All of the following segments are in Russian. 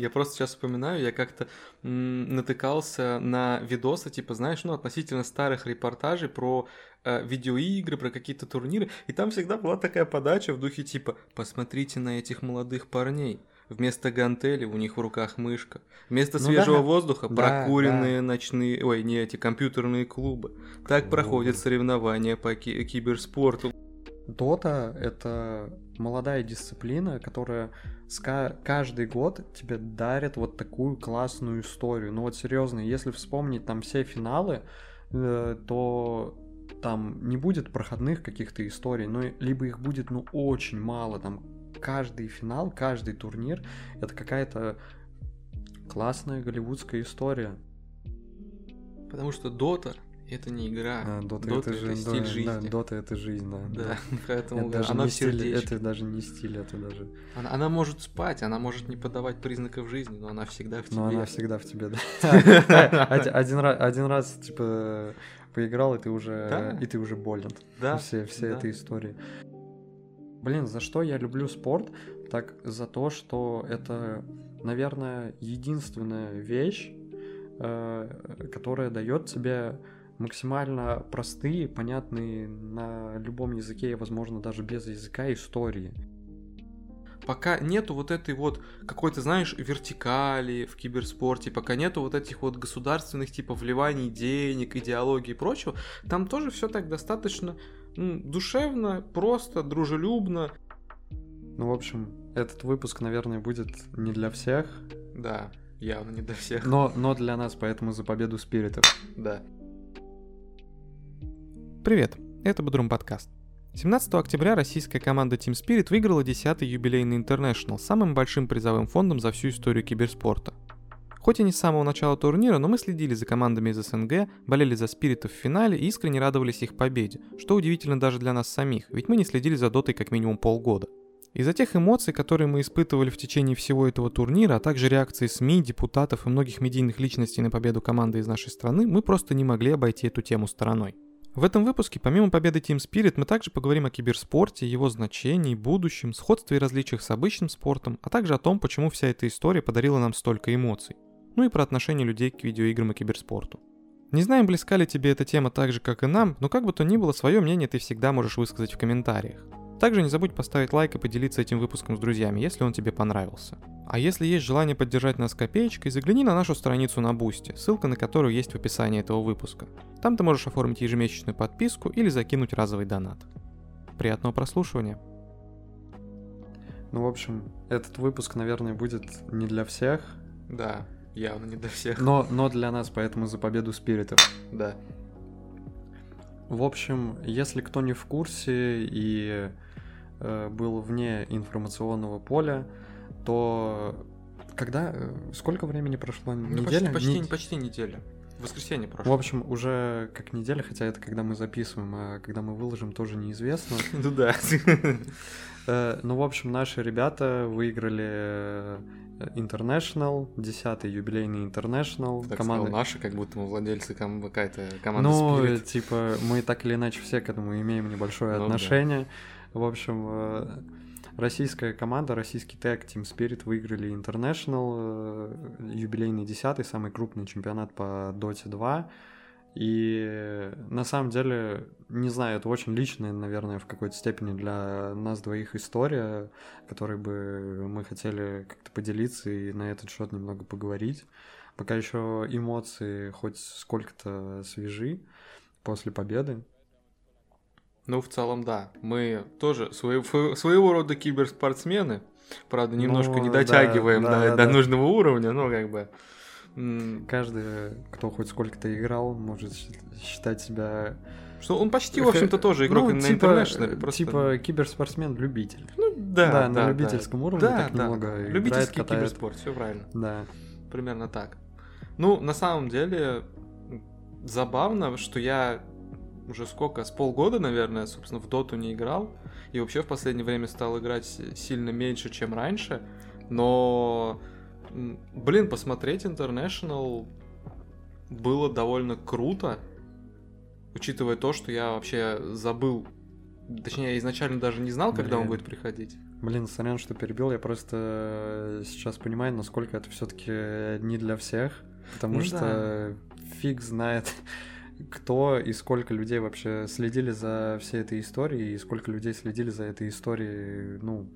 Я просто сейчас вспоминаю, я как-то натыкался на видосы, типа, знаешь, ну, относительно старых репортажей про э, видеоигры, про какие-то турниры, и там всегда была такая подача в духе типа «Посмотрите на этих молодых парней». Вместо гантели у них в руках мышка. Вместо Ну свежего да. воздуха Да, прокуренные ночные, ой, не эти компьютерные клубы. Так Клубы. проходят соревнования по ки- киберспорту. Дота — это молодая дисциплина, которая ска- каждый год тебе дарит вот такую классную историю. Ну вот серьезно, если вспомнить там все финалы, э, то там не будет проходных каких-то историй, но либо их будет ну очень мало, там каждый финал, каждый турнир — это какая-то классная голливудская история. Потому что Дота это не игра. А, Дота, Дота это, же, стиль да, жизни. Да, Дота это жизнь, да. Да, поэтому Это даже, она не в стиль, это даже не стиль, это даже... Она, она может спать, она может не подавать признаков жизни, но она всегда в тебе. Но она всегда в тебе, да. Один- раз, типа, поиграл, и ты уже, и ты уже болен. Да, Все, все этой истории. Блин, за что я люблю спорт? Так за то, что это, наверное, единственная вещь, э, которая дает тебе максимально простые, понятные на любом языке, и, возможно, даже без языка истории. Пока нету вот этой вот какой-то, знаешь, вертикали в киберспорте, пока нету вот этих вот государственных типа вливаний денег, идеологии и прочего, там тоже все так достаточно м, душевно, просто, дружелюбно. Ну, в общем, этот выпуск, наверное, будет не для всех, Да, явно не для всех. но, но для нас, поэтому за победу спиритов. Да. Привет, это Бодрум подкаст. 17 октября российская команда Team Spirit выиграла 10-й юбилейный International самым большим призовым фондом за всю историю киберспорта. Хоть и не с самого начала турнира, но мы следили за командами из СНГ, болели за спиритов в финале и искренне радовались их победе, что удивительно даже для нас самих, ведь мы не следили за дотой как минимум полгода. Из-за тех эмоций, которые мы испытывали в течение всего этого турнира, а также реакции СМИ, депутатов и многих медийных личностей на победу команды из нашей страны, мы просто не могли обойти эту тему стороной. В этом выпуске, помимо победы Team Spirit, мы также поговорим о киберспорте, его значении, будущем, сходстве и различиях с обычным спортом, а также о том, почему вся эта история подарила нам столько эмоций. Ну и про отношение людей к видеоиграм и киберспорту. Не знаем, близка ли тебе эта тема так же, как и нам, но как бы то ни было, свое мнение ты всегда можешь высказать в комментариях. Также не забудь поставить лайк и поделиться этим выпуском с друзьями, если он тебе понравился. А если есть желание поддержать нас копеечкой, загляни на нашу страницу на Boosty, ссылка на которую есть в описании этого выпуска. Там ты можешь оформить ежемесячную подписку или закинуть разовый донат. Приятного прослушивания. Ну, в общем, этот выпуск, наверное, будет не для всех, Да, явно не для всех. но, но для нас, поэтому за победу спиритов. Да. В общем, если кто не в курсе и был вне информационного поля, то когда... э, Сколько времени прошло? Ну, Неделя? почти, почти, Не- почти неделя. В воскресенье В прошло. общем, уже как неделя, хотя это когда мы записываем, а когда мы выложим, тоже неизвестно. Ну да. Э, Ну, в общем, наши ребята выиграли э, International, 10-й юбилейный International. Так команда- сказал наши, как будто мы владельцы ком- какая-то команда Ну, Spirit. типа, мы так или иначе все к этому имеем небольшое Ну да. В общем, э, российская команда, российский тег Team Spirit выиграли International, э, юбилейный 10 самый крупный чемпионат по Dota 2. И на самом деле, не знаю, это очень личная, наверное, в какой-то степени для нас двоих история, которой бы мы хотели как-то поделиться и на этот счет немного поговорить. Пока еще эмоции хоть сколько-то свежи после победы. Ну, в целом, да. Мы тоже фо- своего рода киберспортсмены. Правда, немножко Ну, не дотягиваем да, до, да, до да. нужного уровня, но как бы... Каждый, кто хоть сколько-то играл, может считать себя... Что он почти, в общем-то, тоже игрок ну, на типа, International. э, Просто... Типа киберспортсмен-любитель. ну, да, да, на да, любительском да. уровне Да, так да. немного играет, Любительский катает. киберспорт, все правильно. Да. Примерно так. Ну, на самом деле, забавно, что я уже сколько, с полгода, наверное, собственно, в доту не играл. И вообще в последнее время стал играть сильно меньше, чем раньше. Но, блин, посмотреть International было довольно круто. Учитывая то, что я вообще забыл. Точнее, я изначально даже не знал, когда он Блин. будет приходить. Блин, сорян, что перебил, я просто сейчас понимаю, насколько это все-таки не для всех, потому Ну что фиг знает, кто и сколько людей вообще следили за всей этой историей, и сколько людей следили за этой историей, ну,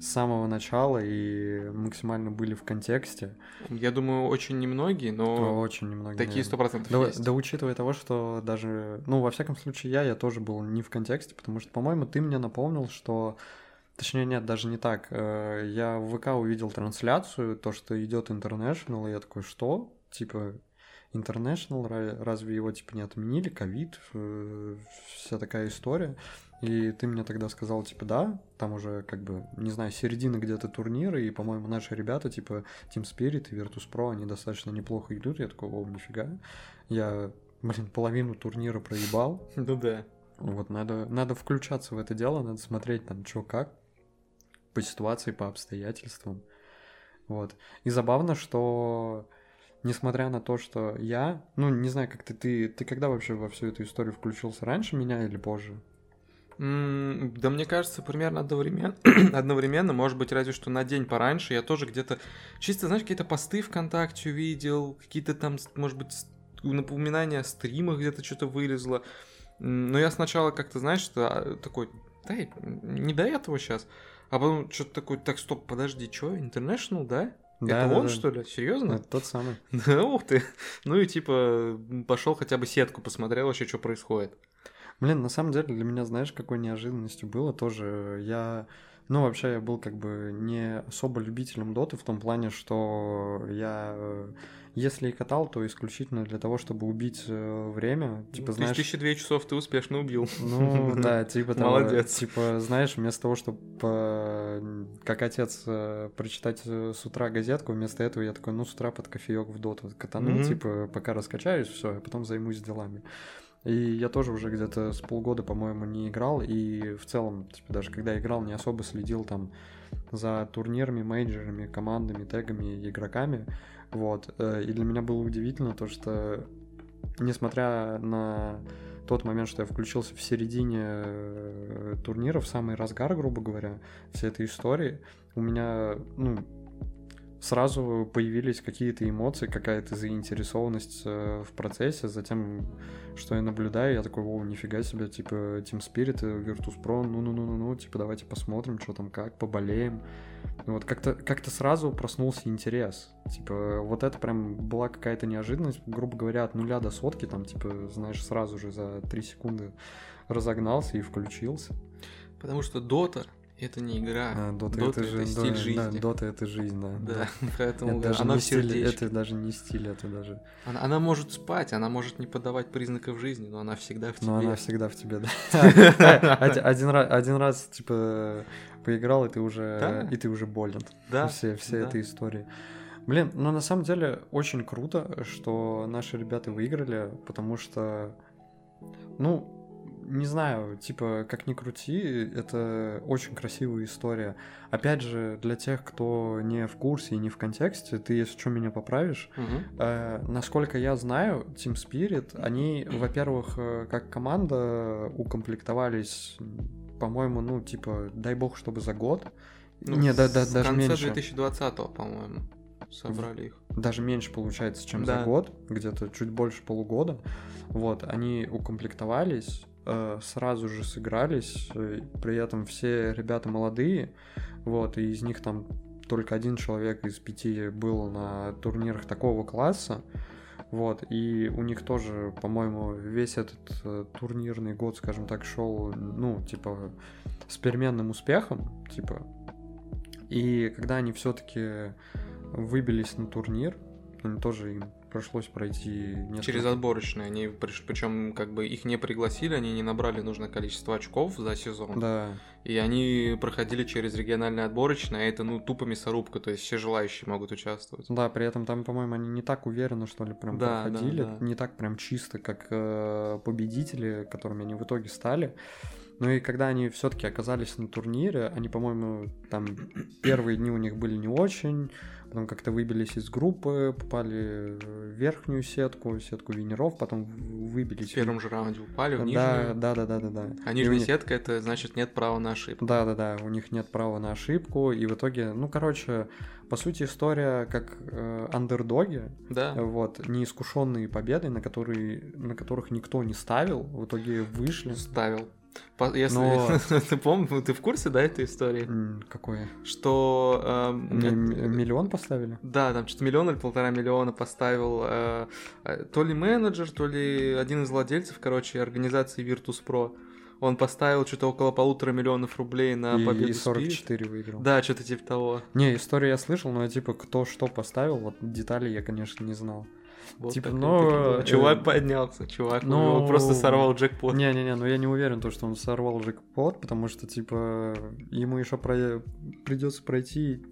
с самого начала и максимально были в контексте. Я думаю, очень немногие, но Очень немногие. такие сто процентов Да, есть. да учитывая того, что даже, ну, во всяком случае, я, я тоже был не в контексте, потому что, по-моему, ты мне напомнил, что, точнее, нет, даже не так. Э, Я в ВК увидел трансляцию, то, что идет International, и я такой, что? Типа, International, ра- разве его, типа, не отменили? Ковид, э, вся такая история. И ты мне тогда сказал, типа, да, там уже, как бы, не знаю, середина где-то турнира, и, по-моему, наши ребята, типа, Team Spirit и Virtus.pro, они достаточно неплохо идут. Я такой, о, нифига. Я, блин, половину турнира проебал. Ну да. Вот надо, надо включаться в это дело, надо смотреть там, что как, по ситуации, по обстоятельствам. Вот. И забавно, что несмотря на то, что я, ну, не знаю, как ты, ты, ты когда вообще во всю эту историю включился, раньше меня или позже? Да мне кажется, примерно одновременно, одновременно, может быть, разве что на день пораньше, я тоже где-то, чисто, знаешь, какие-то посты ВКонтакте увидел, какие-то там, может быть, напоминания о стримах где-то что-то вылезло. Но я сначала как-то, знаешь, что а, такой, да, не до этого сейчас. А потом что-то такое, так, стоп, подожди, что, International, да? Да, Это да, он, да. что ли? Серьезно? Это тот самый. Да, ух ты. Ну и типа пошел хотя бы сетку посмотрел вообще, что происходит. Блин, на самом деле для меня, знаешь, какой неожиданностью было тоже. Я, ну, вообще я был как бы не особо любителем доты в том плане, что я, э, если и катал, то исключительно для того, чтобы убить э, время. Типа, Ну, знаешь... 1002 часов ты успешно убил. Ну, да, типа того. Молодец. Типа, знаешь, вместо того, чтобы как отец э, прочитать э, с утра газетку, вместо этого я такой, ну, с утра под кофеек в доту катану, типа, пока раскачаюсь, все, а потом займусь делами. И я тоже уже где-то с полгода, по-моему, не играл, и в целом, типа, даже когда играл, не особо следил там за турнирами, мейджерами, командами, тегами, игроками, вот. Э, И для меня было удивительно то, что несмотря на тот момент, что я включился в середине э, турнира, в самый разгар, грубо говоря, всей этой истории, у меня, ну, сразу появились какие-то эмоции, какая-то заинтересованность э, в процессе, затем, что я наблюдаю, я такой, о, нифига себе, типа, Team Spirit, Virtus.pro, ну-ну-ну-ну, типа, давайте посмотрим, что там как, поболеем. Вот как-то как сразу проснулся интерес. Типа, вот это прям была какая-то неожиданность, грубо говоря, от нуля до сотки, там, типа, знаешь, сразу же за три секунды разогнался и включился. Потому что Дота это не игра. А, Дота, Дота это же это стиль да, жизни. Да, Дота это жизнь, да. Да, поэтому Это даже, она в стиль, это даже не стиль, это даже... Она, она может спать, она может не подавать признаков жизни, но она всегда в тебе. Но она всегда в тебе, да. Один раз, один раз, типа, поиграл, и ты уже, Да. и ты уже болен. Да, все, все да. этой истории. Блин, ну на самом деле очень круто, что наши ребята выиграли, потому что, ну, не знаю, типа, как ни крути, это очень красивая история. Опять же, для тех, кто не в курсе и не в контексте, ты, если что, меня поправишь. Мгм. Э, насколько я знаю, Team Spirit, они, во-первых, э, как команда укомплектовались, по-моему, ну, типа, дай бог, чтобы за год. Ну, не, да, да, даже меньше. 2020 по-моему, собрали их. даже меньше получается, чем за Да. год, где-то чуть больше полугода. Вот, они укомплектовались, сразу же сыгрались, э, при этом все ребята молодые, вот, и из них там только один человек из пяти был на турнирах такого класса, вот, и у них тоже, по-моему, весь этот э, турнирный год, скажем так, шел, ну, типа, с переменным успехом, типа, и когда они все-таки выбились на турнир, им тоже им пришлось пройти несколько... Через отборочные. Они причем как бы их не пригласили, они не набрали нужное количество очков за сезон. Да, И они проходили через региональные отборочные, а это ну тупо мясорубка, то есть все желающие могут участвовать. да, при этом там, по-моему, они не так уверенно, что ли, прям Да, да, проходили, да. не так прям чисто, как э, победители, которыми они в итоге стали. Ну и когда они все-таки оказались на турнире, они, по-моему, там первые дни у них были не очень, потом как-то выбились из группы, попали в верхнюю сетку, сетку винеров, потом выбились. В первом же раунде упали в нижнюю. да, да, да, да, да. А нижняя них- сетка это значит нет права на ошибку. Да, да, да, у них нет права на ошибку, и в итоге, ну, короче, по сути, история как э, андердоги, Да. вот, неискушенные победы, на, которые, на которых никто не ставил, в итоге вышли. Ставил. Если Но- ты помнишь, ты в курсе, да, этой истории? Какое? Что эм, это- м- миллион поставили? Да, там что-то миллион или полтора миллиона поставил э, э, то ли менеджер, то ли один из владельцев, короче, организации Virtus.pro. Он поставил что-то около полутора миллионов рублей на и, победу и Spirit. 44 выиграл. Да, что-то типа того. Не, историю я слышал, но типа кто что поставил, вот детали я, конечно, не знал. Вот Типа, ну, такие э, Чувак поднялся, чувак, ну, ну, просто сорвал джекпот. Не-не-не, ну я не уверен, то, что он сорвал джекпот, потому что, типа, ему еще придется пройти,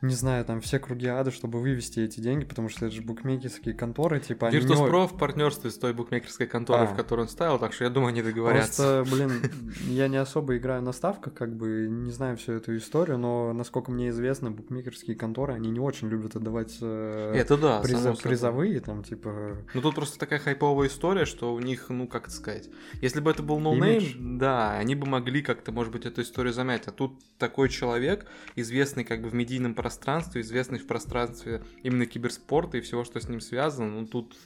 не знаю, там все круги ада, чтобы вывести эти деньги, потому что это же букмекерские конторы, типа, они Virtus.pro в партнерстве с той букмекерской конторой, А. в которой он ставил, так что я думаю, они договорятся. Просто, блин, я не особо играю на ставках, как бы не знаю всю эту историю, но насколько мне известно, букмекерские конторы, они не очень любят отдавать э, Это да, собой. призовые, там, типа, Ну тут просто такая хайповая история, что у них, ну как это сказать, если бы это был no name, да, они бы могли как-то, может быть, эту историю замять. А тут такой человек, известный как бы в медийном пространстве, известный в пространстве именно киберспорта и всего, что с ним связано, ну тут,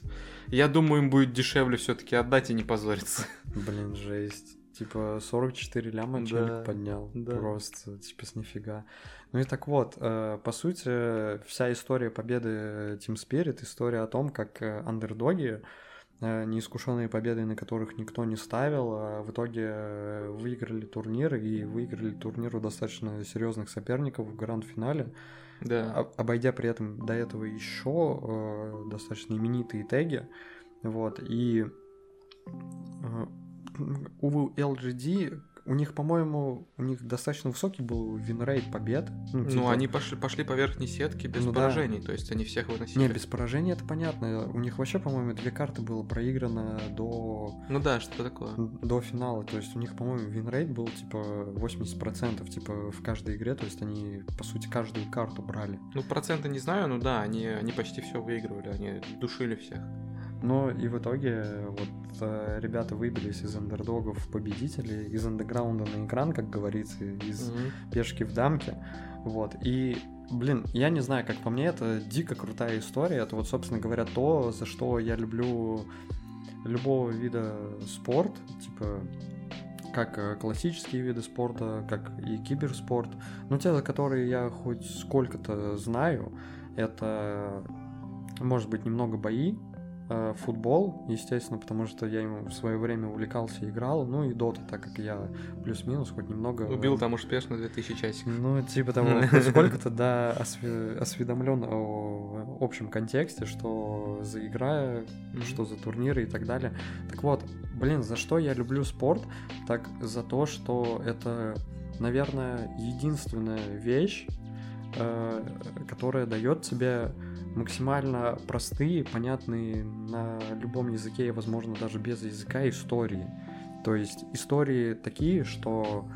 я думаю, им будет дешевле все-таки отдать и не позориться. блин, жесть. Типа 44 ляма Да, челик поднял. да. Просто, типа, с нифига. Ну и так вот, э, по сути, вся история победы Team Spirit, история о том, как э, андердоги, э, неискушенные победы, на которых никто не ставил, а в итоге э, выиграли турнир и выиграли турнир у достаточно серьезных соперников в гранд-финале, Да. об- обойдя при этом до этого еще э, достаточно именитые теги. Вот, и э, у LGD у них, по-моему, у них достаточно высокий был win rate побед. Ну, Ну, типа- они пошли, пошли по верхней сетке без Ну да. поражений, то есть они всех выносили. Не, без поражения это понятно. У них вообще, по-моему, две карты было проиграно до, Ну да, что такое. до финала. То есть у них, по-моему, win rate был типа 80%, типа в каждой игре. То есть они, по сути, каждую карту брали. Ну, проценты не знаю, но да, они, они почти все выигрывали, они душили всех. Но и в итоге вот э, ребята выбились из андердогов в победителей, из андеграунда на экран, как говорится, из Мгм. пешки в дамке. Вот. И, блин, я не знаю, как по мне, это дико крутая история. Это вот, собственно говоря, то, за что я люблю любого вида спорт, типа как э, классические виды спорта, как и киберспорт. Но те, за которые я хоть сколько-то знаю, это, может быть, немного бои, футбол, естественно, потому что я им в свое время увлекался, играл, ну и дота, так как я плюс-минус хоть немного... Убил там успешно 2000 часиков. Ну, типа того, сколько-то, да, осведомлен о общем контексте, что за игра, что за турниры и так далее. Так вот, блин, за что я люблю спорт? Так за то, что это, наверное, единственная вещь, э, которая дает тебе максимально простые, понятные на любом языке и, возможно, даже без языка истории. То есть истории такие, что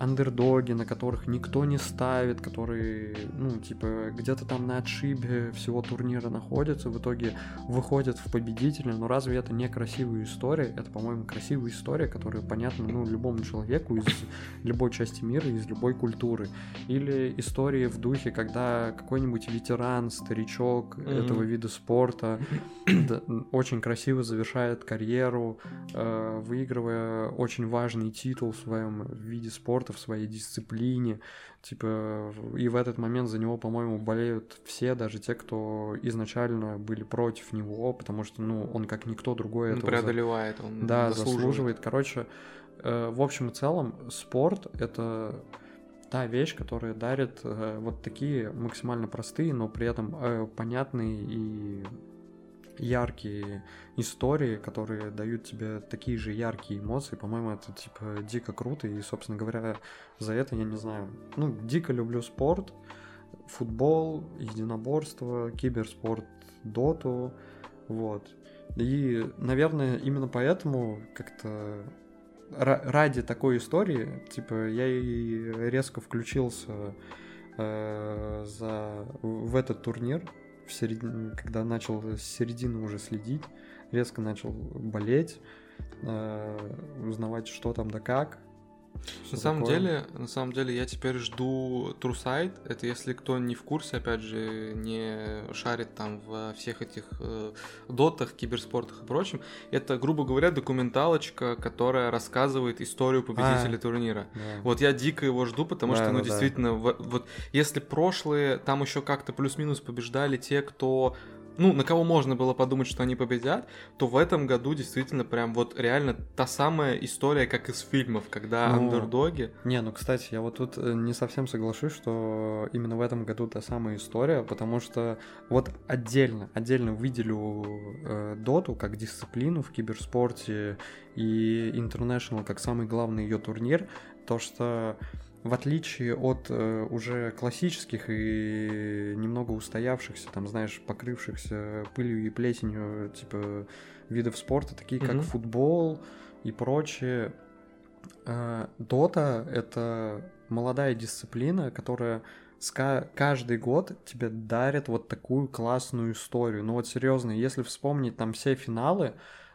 андердоги, на которых никто не ставит, которые, ну, типа, где-то там на отшибе всего турнира находятся, в итоге выходят в победителя. Но разве это не красивая история? Это, по-моему, красивая история, которая понятна, ну, любому человеку из любой части мира, из любой культуры. Или истории в духе, когда какой-нибудь ветеран, старичок Мгм. этого вида спорта очень красиво завершает карьеру, э, выигрывая очень важный титул в своем виде спорта, в своей дисциплине. Типа, и в этот момент за него, по-моему, болеют все, даже те, кто изначально были против него, потому что, ну, он как никто другой Он этого за- преодолевает, он да, заслуживает. заслуживает. Короче, э, в общем и целом, спорт это та вещь, которая дарит э, вот такие максимально простые, но при этом э, понятные и яркие истории, которые дают тебе такие же яркие эмоции. По-моему, это типа дико круто. И, собственно говоря, за это я не знаю. Ну, дико люблю спорт, футбол, единоборство, киберспорт, доту. Вот. И, наверное, именно поэтому как-то ра- ради такой истории, типа, я и резко включился э, за в этот турнир, в середине, когда начал с середины уже следить, резко начал болеть, э, узнавать, что там да как. На самом такое. деле, на самом деле, я теперь жду True Sight. Это если кто не в курсе, опять же, не шарит там во всех этих э, дотах, киберспортах и прочем. Это, грубо говоря, документалочка, которая рассказывает историю победителя а, турнира. Да. Вот я дико его жду, потому да, что, ну, да, действительно, да. вот если прошлые там еще как-то плюс-минус побеждали те, кто ну, на кого можно было подумать, что они победят, то в этом году действительно прям вот реально та самая история, как из фильмов, когда ну, андердоги... Не, ну, кстати, я вот тут э, не совсем соглашусь, что именно в этом году та самая история, потому что вот отдельно, отдельно выделю э, доту как дисциплину в киберспорте и International как самый главный ее турнир, то, что в отличие от э, уже классических и немного устоявшихся, там, знаешь, покрывшихся пылью и плесенью, типа, видов спорта, такие как mm-hmm. футбол и прочее, э, Дота — это молодая дисциплина, которая каждый год тебе дарит вот такую классную историю. Ну вот серьезно, если вспомнить там все финалы,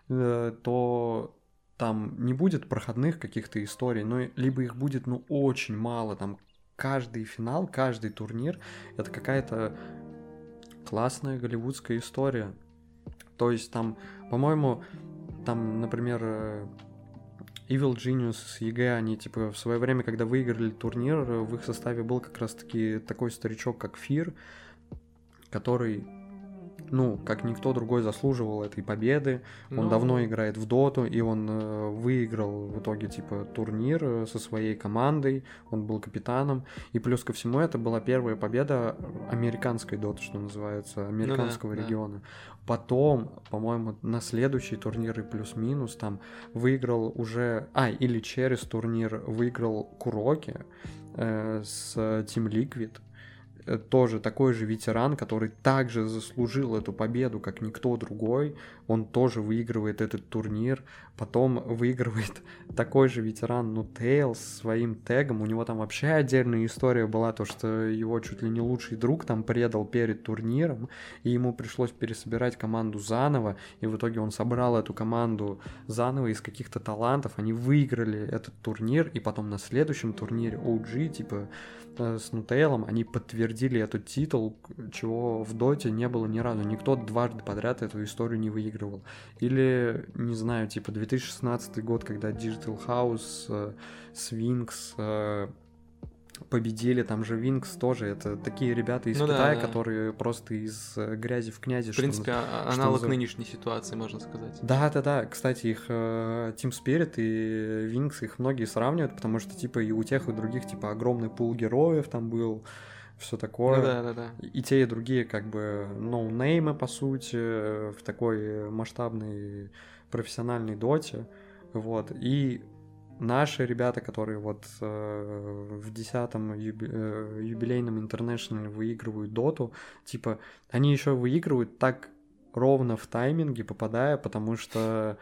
э, то там не будет проходных каких-то историй, но либо их будет, ну, очень мало, там каждый финал, каждый турнир — это какая-то классная голливудская история. То есть там, по-моему, там, например, э, Evil Geniuses, EG, они, типа, в свое время, когда выиграли турнир, в их составе был как раз-таки такой старичок, как Fear, который ну, как никто другой заслуживал этой победы. Он ну... давно играет в доту, и он э, выиграл в итоге, типа, турнир э, со своей командой. Он был капитаном. И плюс ко всему, это была первая победа американской доты, что называется, американского ну, да, региона. Да. Потом, по-моему, на следующий турнир и плюс-минус там выиграл уже... А, или через турнир выиграл Куроки э, с Team Liquid. Э, тоже такой же ветеран, который также заслужил эту победу, как никто другой. Он тоже выигрывает этот турнир. Потом выигрывает такой же ветеран, ну, Тейл с своим тегом. У него там вообще отдельная история была, то, что его чуть ли не лучший друг там предал перед турниром, и ему пришлось пересобирать команду заново, и в итоге он собрал эту команду заново из каких-то талантов. Они выиграли этот турнир, и потом на следующем турнире OG, типа, с Нутейлом, они подтвердили этот титул, чего в Доте не было ни разу. Никто дважды подряд эту историю не выигрывал. Или, не знаю, типа 2016 год, когда Digital House, э, Sphinx, э, победили, там же Винкс тоже, это такие ребята из ну, Китая, да, да. которые просто из э, грязи в князи. В принципе, что, а, аналог что нынешней ситуации, можно сказать. Да, да, да, кстати, их э, Team Spirit и Винкс, их многие сравнивают, потому что, типа, и у тех, и у других, типа, огромный пул героев там был, все такое. Ну, да, да, да. И те, и другие, как бы, ноунеймы, по сути, в такой масштабной профессиональной доте. Вот. И наши ребята, которые вот э, в десятом юби, э, юбилейном интернешнале выигрывают доту, типа, они еще выигрывают так ровно в тайминге, попадая, потому что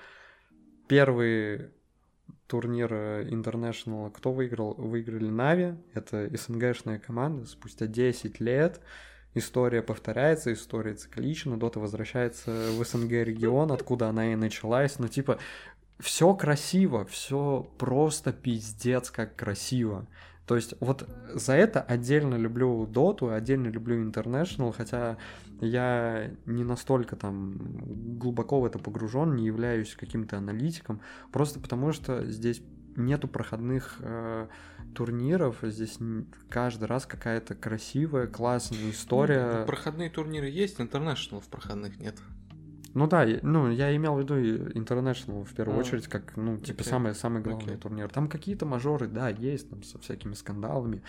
первый турнир International кто выиграл? Выиграли NAVI, это СНГшная команда, спустя 10 лет история повторяется, история циклична, Дота возвращается в СНГ регион, откуда она и началась, но типа все красиво, все просто пиздец как красиво. То есть вот за это отдельно люблю Доту, отдельно люблю International, хотя я не настолько там глубоко в это погружен, не являюсь каким-то аналитиком, просто потому что здесь нету проходных э, турниров, здесь каждый раз какая-то красивая, классная история. Ну, проходные турниры есть, International в проходных нет. Ну да, ну я имел в виду International в первую а, очередь, как, ну, типа, okay. самый, самый главный okay. турнир. Там какие-то мажоры, да, есть, там, со всякими скандалами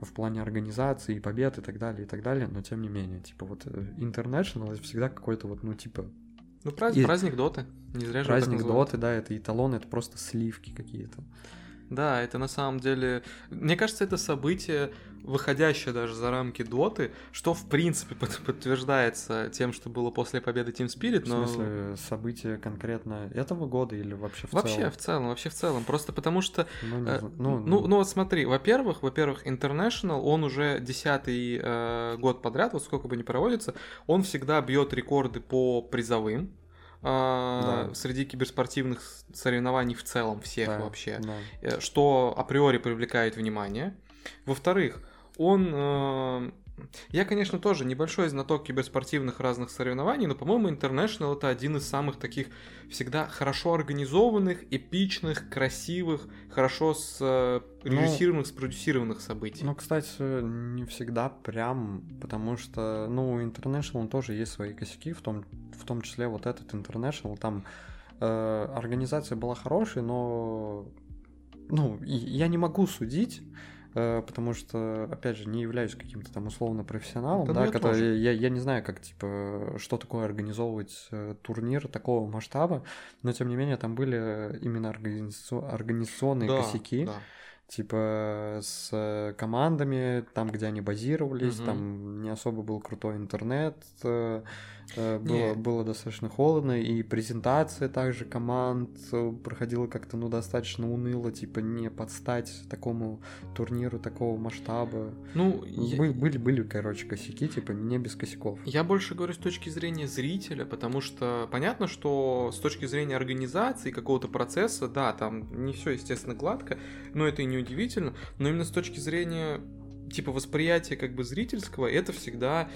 в плане организации, и побед и так далее, и так далее, но тем не менее, типа, вот э, International это всегда какой-то вот, ну, типа... Ну, праздник, и... праздник Доты, не зря же Праздник Доты, да, это эталон, это просто сливки какие-то. Да, это на самом деле... Мне кажется, это событие, выходящее даже за рамки доты, что в принципе под- подтверждается тем, что было после победы Team Spirit, В но... смысле, события конкретно этого года или вообще в Вообще, целом? в целом, вообще в целом. Просто потому что Ну, не Э, знаю. Ну, ну, вот смотри, во-первых, во-первых, International, он уже десятый э, год подряд, вот сколько бы ни проводится, он всегда бьет рекорды по призовым. Э, Да. Среди киберспортивных соревнований в целом всех Да, вообще, да. э, что априори привлекает внимание. Во-вторых, он э, я, конечно, тоже небольшой знаток киберспортивных разных соревнований, но, по-моему, International это один из самых таких всегда хорошо организованных, эпичных, красивых, хорошо с э, Ну, режиссированных, спродюсированных событий. Ну, кстати, не всегда прям, потому что, ну, у International тоже есть свои косяки, в том, в том числе вот этот International, там э, организация была хорошей, но, ну, я не могу судить, потому что, опять же, не являюсь каким-то там условно профессионалом, Да который, я, я не знаю, как, типа, что такое организовывать э, турнир такого масштаба, но, тем не менее, там были именно организа- организационные Да, косяки, да. Типа с командами, там, где они базировались, Мгм. там не особо был крутой интернет, э, э, было, Не. было достаточно холодно, и презентация также команд э, проходила как-то, ну, достаточно уныло, типа не подстать такому турниру такого масштаба. Ну, я- Бы- Были, были, короче, косяки, типа не без косяков. Я больше говорю с точки зрения зрителя, потому что понятно, что с точки зрения организации какого-то процесса, да, там не все, естественно, гладко, но это и не удивительно, но именно с точки зрения типа восприятия как бы зрительского, это всегда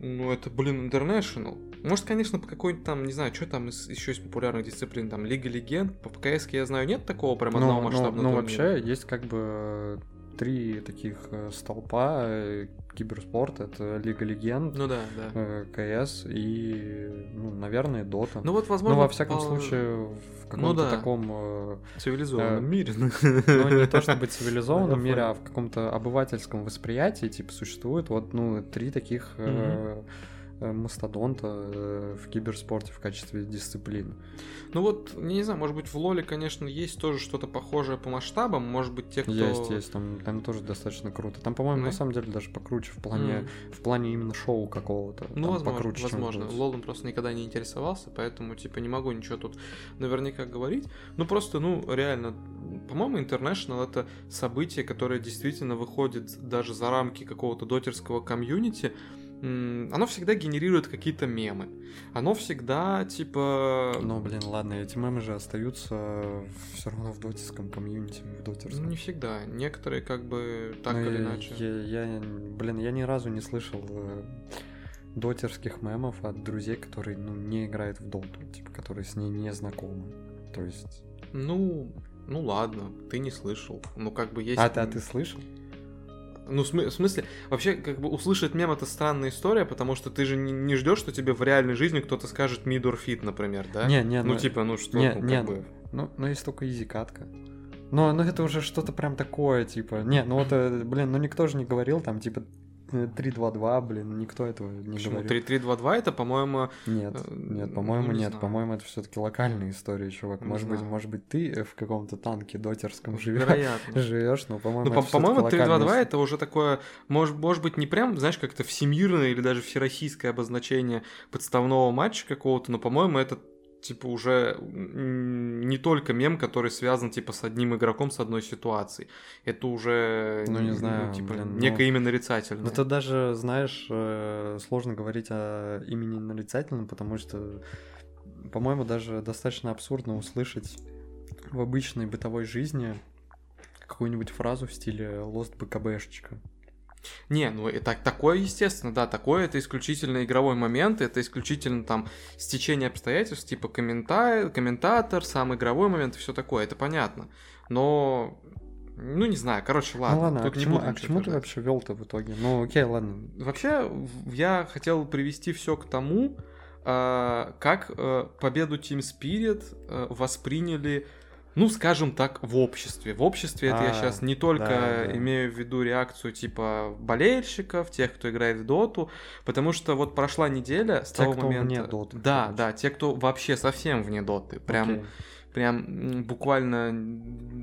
ну, это, блин, International. Может, конечно, по какой-нибудь там, не знаю, что там из, еще из популярных дисциплин, там, Лига Легенд, по ПКС, я знаю, нет такого прям одного Ну, ну, масштабного ну, турнира? вообще есть как бы три таких э, столпа э, киберспорта. Это Лига Легенд, Ну да, да. э, КС и, ну, наверное, Дота. Ну вот, возможно, Ну, во всяком по случае, в каком-то да. таком, цивилизованном э, мире. ну, не то чтобы цивилизованном мире, а в каком-то обывательском восприятии, типа, существует вот, ну, три таких э, мастодонта э, в киберспорте в качестве дисциплины. Ну вот, не знаю, может быть, в Лоле, конечно, есть тоже что-то похожее по масштабам. Может быть, те, кто... Есть, есть, там, там тоже достаточно круто. Там, по-моему, Да? на самом деле даже покруче в плане, М. в плане именно шоу какого-то. Ну, Там возможно, покруче, возможно. Лолом просто никогда не интересовался, поэтому, типа, не могу ничего тут наверняка говорить. Ну, просто, ну, реально, по-моему, International — это событие, которое действительно выходит даже за рамки какого-то дотерского комьюнити. Оно всегда генерирует какие-то мемы. Оно всегда, типа... Ну, блин, ладно, эти мемы же остаются все равно в дотиском комьюнити, в ну, дотерском. не всегда. Некоторые, как бы, так Ну, или я- иначе. Я, я, блин, я ни разу не слышал э, дотерских мемов от друзей, которые, ну, не играют в доту, типа, которые с ней не знакомы. То есть... Ну, ну ладно, ты не слышал. Ну, как бы есть... А, ты, а ты слышал? Ну, в смы- в смысле, вообще, как бы услышать мем это странная история, потому что ты же не, не ждешь, что тебе в реальной жизни кто-то скажет fit, например, да? Не, не, Ну, ну, типа, ну что, не, ну, как не, бы. Ну, ну есть только изи-катка. Но, ну это уже что-то прям такое, типа. Не, ну это, блин, ну никто же не говорил там, типа, э, 3-2-2, блин, никто этого не Почему? говорил. 3-3-2-2 это, по-моему, Нет, Э, нет, ну, по-моему, не нет. По-моему, это все-таки локальная история, чувак. Не может быть, знаю. может быть, ты в каком-то танке дотерском живешь, но, по-моему, Ну, по-моему, 3-2-2 локальная это уже такое, может, может быть, не прям, знаешь, как-то всемирное или даже всероссийское обозначение подставного матча какого-то, но, по-моему, это типа уже не только мем, который связан типа с одним игроком с одной ситуацией. Это уже Ну, не знаю, типа блин, ну- некое имя нарицательное. Ну, ты даже, знаешь, э, сложно говорить о имени нарицательном, потому что, по-моему, даже достаточно абсурдно услышать в обычной бытовой жизни какую-нибудь фразу в стиле «Lost БКБшечка». Не, ну и так, такое, естественно, да, такое это исключительно игровой момент, это исключительно там стечение обстоятельств, типа коммента... комментатор, сам игровой момент и все такое, это понятно. Но, ну не знаю, короче, ладно. ну ладно, а тут а к ничего чему ты вообще вел-то в итоге? Ну окей, ладно. Вообще, я хотел привести все к тому, а, как э, победу Team Spirit э, восприняли, ну, скажем так, в обществе. В обществе это я А, сейчас не только да, да. имею в виду реакцию типа болельщиков, тех, кто играет в доту, потому что вот прошла неделя с Те, того кто момента. вне доты, Да, да, те, кто вообще совсем вне доты, прям Окей. прям буквально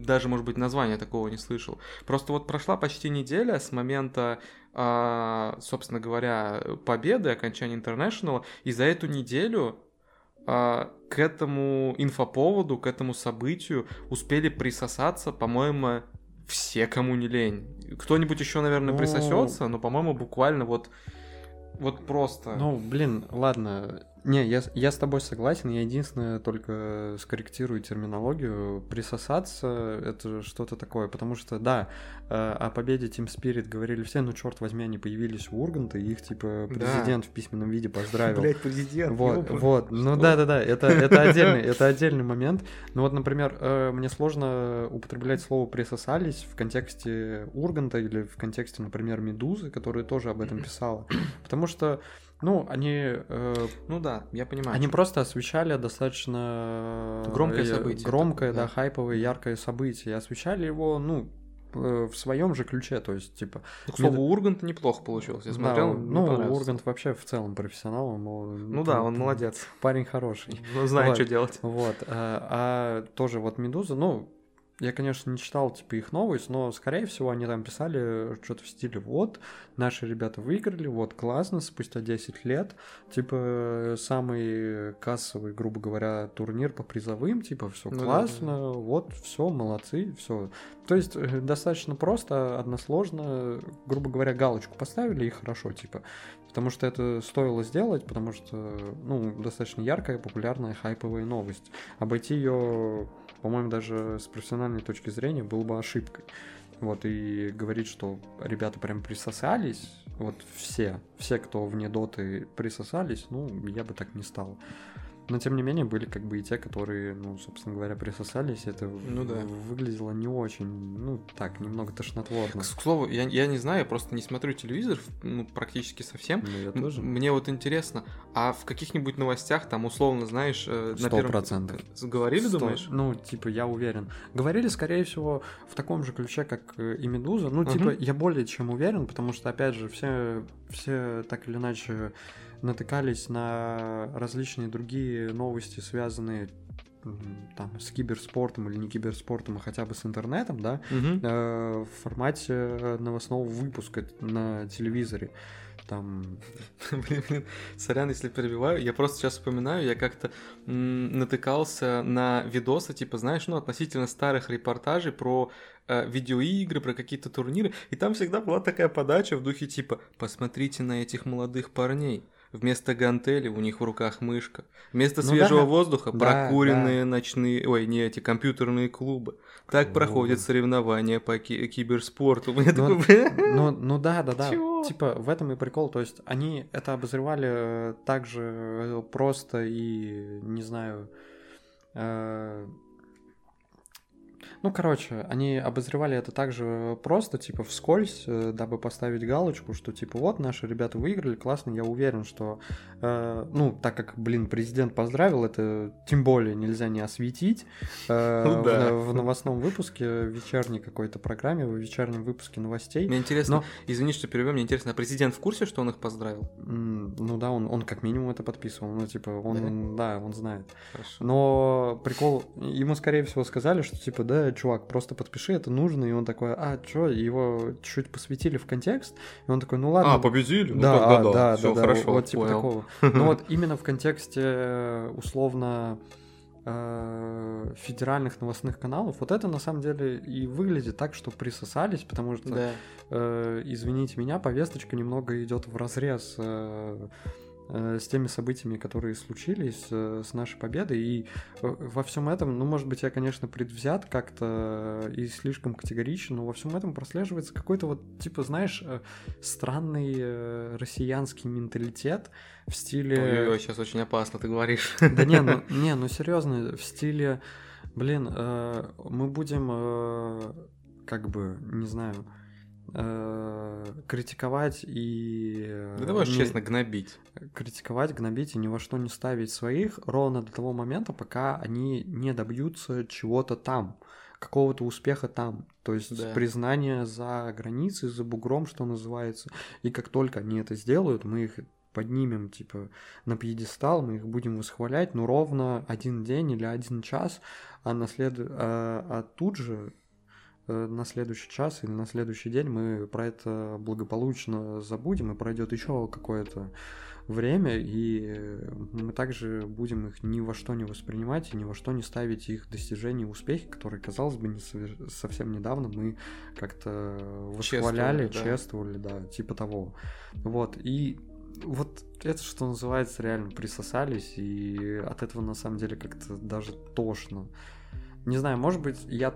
даже, может быть, названия такого не слышал. Просто вот прошла почти неделя с момента, а, собственно говоря, победы, окончания Интернешнл, и за эту неделю а, к этому инфоповоду, к этому событию успели присосаться, по-моему, все, кому не лень. Кто-нибудь еще, наверное, ну... присосется, но, по-моему, буквально вот вот просто. Ну, блин, ладно, не, я, я с тобой согласен, я единственное только скорректирую терминологию. Присосаться — это что-то такое, потому что, да, э, о победе Team Spirit говорили все, ну, черт возьми, они появились в Урганте, их, типа, президент да. в письменном виде поздравил. Блять, президент, Вот, вот, ну да-да-да, это, это, отдельный, это отдельный момент. Ну вот, например, э, мне сложно употреблять слово «присосались» в контексте Урганта или в контексте, например, Медузы, которая тоже об этом писала, потому что ну, они... Э, ну да, я понимаю. Они просто освещали достаточно... Громкое событие. Громкое, да, да, хайповое, яркое событие. освещали его, ну, э, в своем же ключе, то есть, типа... Ну, к слову, Мед... Ургант неплохо получился, я смотрел, да, Ну, Ургант вообще в целом профессионал, он, Ну да, он молодец. Парень хороший. Ну, знает, вот, что делать. Вот, а, а тоже вот Медуза, ну, я, конечно, не читал, типа, их новость, но, скорее всего, они там писали что-то в стиле «Вот, наши ребята выиграли, вот, классно, спустя 10 лет, типа, самый кассовый, грубо говоря, турнир по призовым, типа, все ну, классно, да, да. вот, все, молодцы, все. То есть, э, достаточно просто, односложно, грубо говоря, галочку поставили и хорошо, типа. Потому что это стоило сделать, потому что, ну, достаточно яркая, популярная, хайповая новость. Обойти ее по-моему, даже с профессиональной точки зрения было бы ошибкой. Вот, и говорить, что ребята прям присосались, вот все, все, кто вне доты присосались, ну, я бы так не стал. Но тем не менее были как бы и те, которые, ну, собственно говоря, присосались. Это ну, да. выглядело не очень, ну, так, немного тошнотворно. К слову, я, я не знаю, я просто не смотрю телевизор, ну, практически совсем. Ну, я тоже. Мне вот интересно, а в каких-нибудь новостях там, условно, знаешь, э, на первом... процентов. Говорили, 100... думаешь? Ну, типа, я уверен. Говорили, скорее всего, в таком же ключе, как и Медуза. Ну, типа, угу. я более чем уверен, потому что, опять же, все, все так или иначе натыкались на различные другие новости, связанные там, с киберспортом или не киберспортом, а хотя бы с интернетом, да, угу. э, в формате новостного выпуска на телевизоре. Там... блин, блин, сорян, если перебиваю, я просто сейчас вспоминаю, я как-то натыкался на видосы, типа, знаешь, ну, относительно старых репортажей про э, видеоигры, про какие-то турниры, и там всегда была такая подача в духе, типа, посмотрите на этих молодых парней, Вместо гантели у них в руках мышка. Вместо ну, свежего да. воздуха да, прокуренные да. ночные, ой, не эти компьютерные клубы. Так клубы. проходят соревнования по ки- киберспорту. Ну, такой, ну, ну да, да, да. Чего? Типа в этом и прикол. То есть они это обозревали э, так же э, просто и не знаю. Э- ну, короче, они обозревали это также просто, типа, вскользь, э, дабы поставить галочку, что, типа, вот, наши ребята выиграли, классно, я уверен, что, э, ну, так как, блин, президент поздравил, это тем более нельзя не осветить э, ну, да. в, в новостном выпуске, в вечерней какой-то программе, в вечернем выпуске новостей. Мне интересно, Но... извини, что перебью, мне интересно, а президент в курсе, что он их поздравил? Ну да, он, он как минимум это подписывал, ну, типа, он, да, да он знает. Хорошо. Но прикол, ему, скорее всего, сказали, что, типа, да, чувак, просто подпиши, это нужно. И он такой, а, что, его чуть-чуть посвятили в контекст. И он такой, ну ладно. А, победили? Да, ну, да, да, да, Всё, да, хорошо, вот типа понял. такого. Ну вот именно в контексте, условно, э, федеральных новостных каналов, вот это на самом деле и выглядит так, что присосались, потому что, да. э, извините меня, повесточка немного идет в разрез Э, с теми событиями, которые случились э, с нашей победой. И э, во всем этом, ну, может быть, я, конечно, предвзят как-то и слишком категоричен, но во всем этом прослеживается какой-то вот, типа, знаешь, странный россиянский менталитет в стиле... Ой, сейчас очень опасно, ты говоришь. Да не, ну, не, ну серьезно, в стиле, блин, мы будем, как бы, не знаю, э, критиковать и... Да давай не... честно, гнобить. Критиковать, гнобить и ни во что не ставить своих ровно до того момента, пока они не добьются чего-то там какого-то успеха там, то есть да. признание за границей, за бугром, что называется. И как только они это сделают, мы их поднимем, типа, на пьедестал, мы их будем восхвалять, но ровно один день или один час, а, на след... а, а тут же э, на следующий час или на следующий день мы про это благополучно забудем, и пройдет еще какое-то время, и мы также будем их ни во что не воспринимать и ни во что не ставить их достижения и успехи, которые, казалось бы, не совер... совсем недавно мы как-то восхваляли, чествовали, да. чествовали, да, типа того. Вот, и вот это, что называется, реально присосались, и от этого на самом деле как-то даже тошно. Не знаю, может быть, я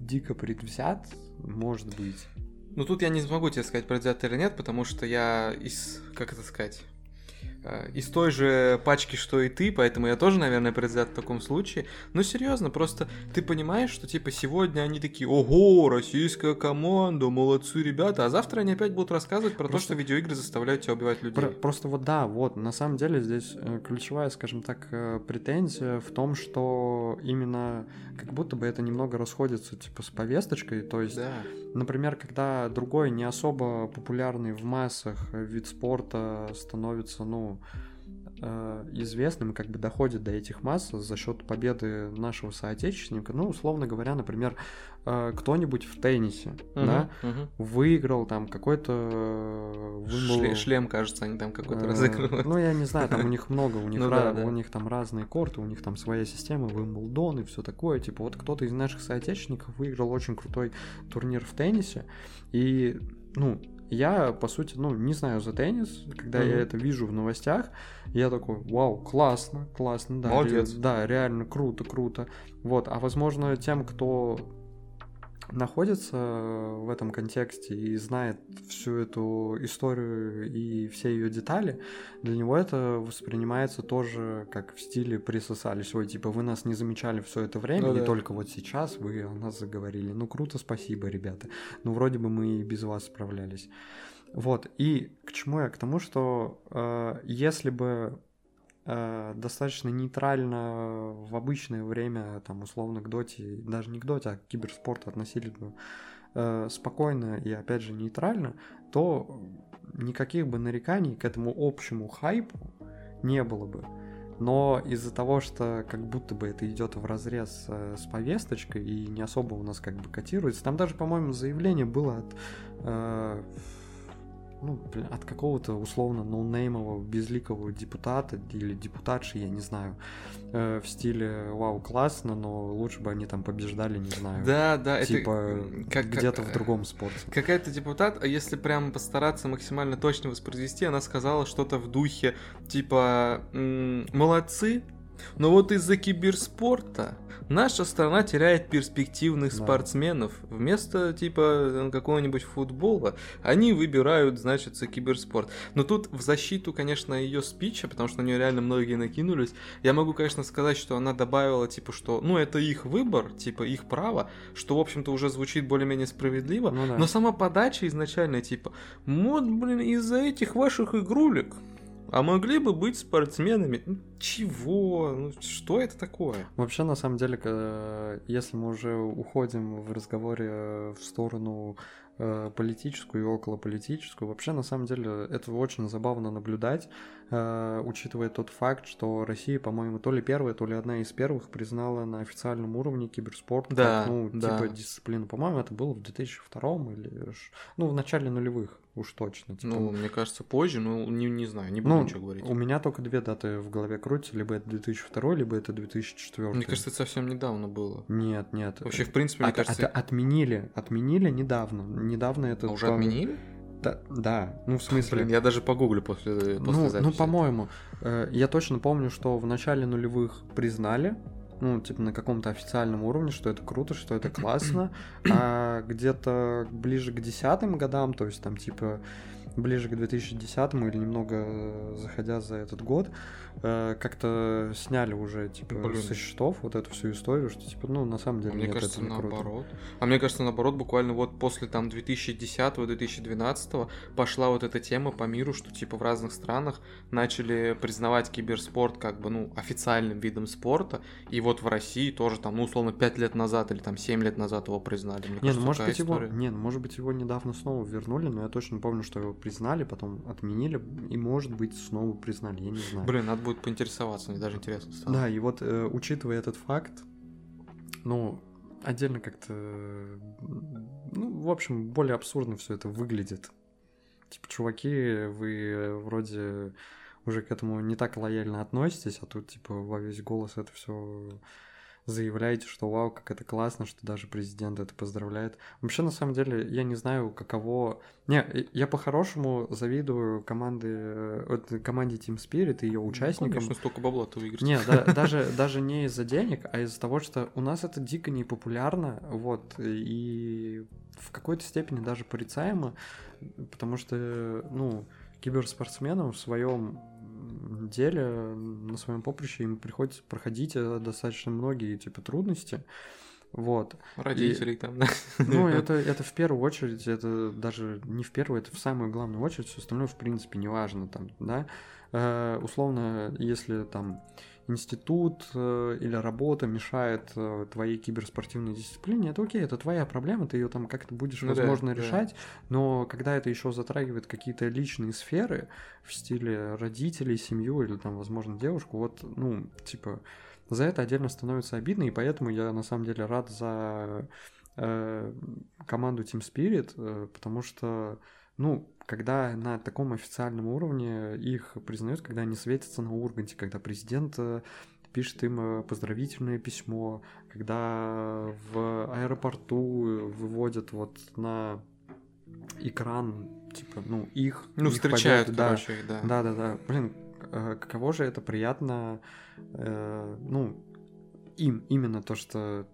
дико предвзят, может быть. Ну тут я не смогу тебе сказать, предвзят или нет, потому что я из, как это сказать, из той же пачки, что и ты, поэтому я тоже, наверное, предвзят в таком случае. Но серьезно, просто ты понимаешь, что типа сегодня они такие, ого, российская команда, молодцы ребята, а завтра они опять будут рассказывать про просто... то, что видеоигры заставляют тебя убивать людей. Про- просто вот да, вот, на самом деле здесь э, ключевая, скажем так, э, претензия в том, что именно как будто бы это немного расходится типа с повесточкой, то есть, да. например, когда другой не особо популярный в массах вид спорта становится, ну, э, известным и как бы доходит до этих масс за счет победы нашего соотечественника. Ну, условно говоря, например, э, кто-нибудь в теннисе, uh-huh, да, uh-huh. выиграл там какой-то э, Шле- шлем, кажется, они там какой-то э, разыгрывают. Ну, я не знаю, там у них много, у них, ну, да, да. у них там разные корты, у них там своя система, Вимблдон и все такое. Типа вот кто-то из наших соотечественников выиграл очень крутой турнир в теннисе, и ну, я, по сути, ну, не знаю за теннис, когда mm-hmm. я это вижу в новостях, я такой, вау, классно, классно, да. Молодец. Ре- да, реально круто, круто. Вот, а возможно, тем, кто находится в этом контексте и знает всю эту историю и все ее детали, для него это воспринимается тоже как в стиле присосались. Ой, типа, вы нас не замечали все это время, ну, и да. только вот сейчас вы о нас заговорили. Ну, круто, спасибо, ребята. Ну, вроде бы мы и без вас справлялись. Вот, и к чему я? К тому, что э, если бы э, достаточно нейтрально в обычное время, там, условно, к доте, даже не к доте, а к киберспорту относились бы э, спокойно и, опять же, нейтрально, то никаких бы нареканий к этому общему хайпу не было бы. Но из-за того, что как будто бы это идет в разрез э, с повесточкой и не особо у нас как бы котируется, там даже, по-моему, заявление было от э, ну, блин, от какого-то условно ноунеймового безликого депутата или депутатши, я не знаю, э, в стиле «Вау, классно, но лучше бы они там побеждали, не знаю». Да, да, типа, это как, где-то как, в другом спорте. Какая-то депутат, а если прям постараться максимально точно воспроизвести, она сказала что-то в духе типа «Молодцы, но вот из-за киберспорта наша страна теряет перспективных да. спортсменов. Вместо типа какого-нибудь футбола они выбирают, значит, киберспорт. Но тут в защиту, конечно, ее спича, потому что на нее реально многие накинулись. Я могу, конечно, сказать, что она добавила, типа, что, ну, это их выбор, типа, их право, что, в общем-то, уже звучит более-менее справедливо. Ну, да. Но сама подача изначально, типа, вот, блин, из-за этих ваших игрулек а могли бы быть спортсменами. Чего? Ну, что это такое? Вообще, на самом деле, если мы уже уходим в разговоре в сторону э, политическую и околополитическую, вообще, на самом деле, это очень забавно наблюдать, э, учитывая тот факт, что Россия, по-моему, то ли первая, то ли одна из первых признала на официальном уровне киберспорт да, как, ну, да. типа дисциплину. По-моему, это было в 2002 или, ну, в начале нулевых уж точно. Типа... Ну, мне кажется, позже, но не, не знаю, не буду ну, ничего говорить. У меня только две даты в голове крутятся, либо это 2002, либо это 2004. Мне кажется, это совсем недавно было. Нет, нет. Вообще, в принципе, мне от, кажется... От, отменили, отменили недавно. Недавно это... А уже отменили? Да, да, ну в смысле... Блин, я даже погуглю после, после ну, записи. Ну, по-моему, э, я точно помню, что в начале нулевых признали, ну, типа, на каком-то официальном уровне, что это круто, что это классно, а где-то ближе к десятым годам, то есть там, типа, ближе к 2010 или немного заходя за этот год, э, как-то сняли уже, типа, Блин. со счетов вот эту всю историю, что, типа, ну, на самом деле, а мне нет, кажется, это не наоборот. Круто. А мне кажется, наоборот, буквально вот после там 2010-2012 пошла вот эта тема по миру, что, типа, в разных странах начали признавать киберспорт как бы, ну, официальным видом спорта, и вот в России тоже там, ну, условно, 5 лет назад или там 7 лет назад его признали. Мне не, ну, может быть, история. его... Не, ну, может быть, его недавно снова вернули, но я точно помню, что его признали признали, потом отменили, и, может быть, снова признали, я не знаю. Блин, надо будет поинтересоваться, мне даже интересно стало. Да, и вот, э, учитывая этот факт, ну, отдельно как-то, ну, в общем, более абсурдно все это выглядит. Типа, чуваки, вы вроде уже к этому не так лояльно относитесь, а тут, типа, во весь голос это все заявляете, что вау, как это классно, что даже президент это поздравляет. Вообще, на самом деле, я не знаю, каково... Не, я по-хорошему завидую команды, э, команде Team Spirit и ее участникам. Ну, конечно, столько бабла ты выиграешь. Не, да, даже, даже не из-за денег, а из-за того, что у нас это дико непопулярно, вот, и в какой-то степени даже порицаемо, потому что, ну, киберспортсменам в своем деле, на своем поприще им приходится проходить э, достаточно многие типа трудности. Вот. Родителей и, там, да. Ну, это, это в первую очередь, это даже не в первую, это в самую главную очередь, все остальное, в принципе, не важно там, да. Э, условно, если там институт э, или работа мешает э, твоей киберспортивной дисциплине, это окей, это твоя проблема, ты ее там как-то будешь, ну, возможно, да, решать, да. но когда это еще затрагивает какие-то личные сферы в стиле родителей, семью или там, возможно, девушку, вот, ну, типа, за это отдельно становится обидно, и поэтому я на самом деле рад за э, команду Team Spirit, э, потому что, ну, когда на таком официальном уровне их признают, когда они светятся на Урганте, когда президент э, пишет им э, поздравительное письмо, когда в аэропорту выводят вот на экран, типа, ну, их... Ну, их встречают, победу, короче, да. Да, да, да. Блин, э, каково же это приятно, э, ну, им именно то, что,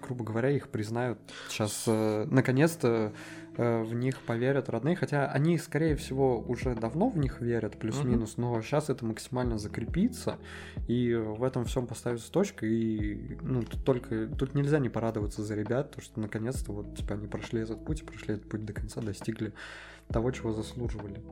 грубо говоря, их признают сейчас, э, наконец-то в них поверят родные, хотя они, скорее всего, уже давно в них верят, плюс-минус, но сейчас это максимально закрепится, и в этом всем поставится точка, и ну, тут только тут нельзя не порадоваться за ребят, то что наконец-то вот типа они прошли этот путь, прошли этот путь до конца, достигли того, чего заслуживали.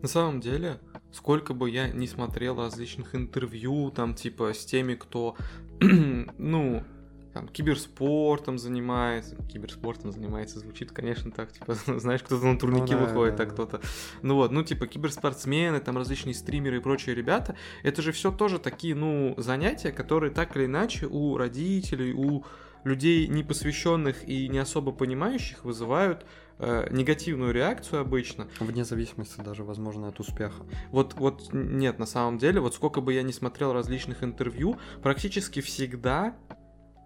На самом деле, сколько бы я не смотрел различных интервью, там, типа, с теми, кто, ну, там, киберспортом занимается, киберспортом занимается, звучит, конечно, так, типа, знаешь, кто-то на турники ну, да, выходит, да, а кто-то, ну вот, ну, типа, киберспортсмены, там, различные стримеры и прочие ребята, это же все тоже такие, ну, занятия, которые так или иначе у родителей, у людей непосвященных и не особо понимающих вызывают э, негативную реакцию обычно. Вне зависимости даже, возможно, от успеха. Вот, вот нет, на самом деле, вот сколько бы я не смотрел различных интервью, практически всегда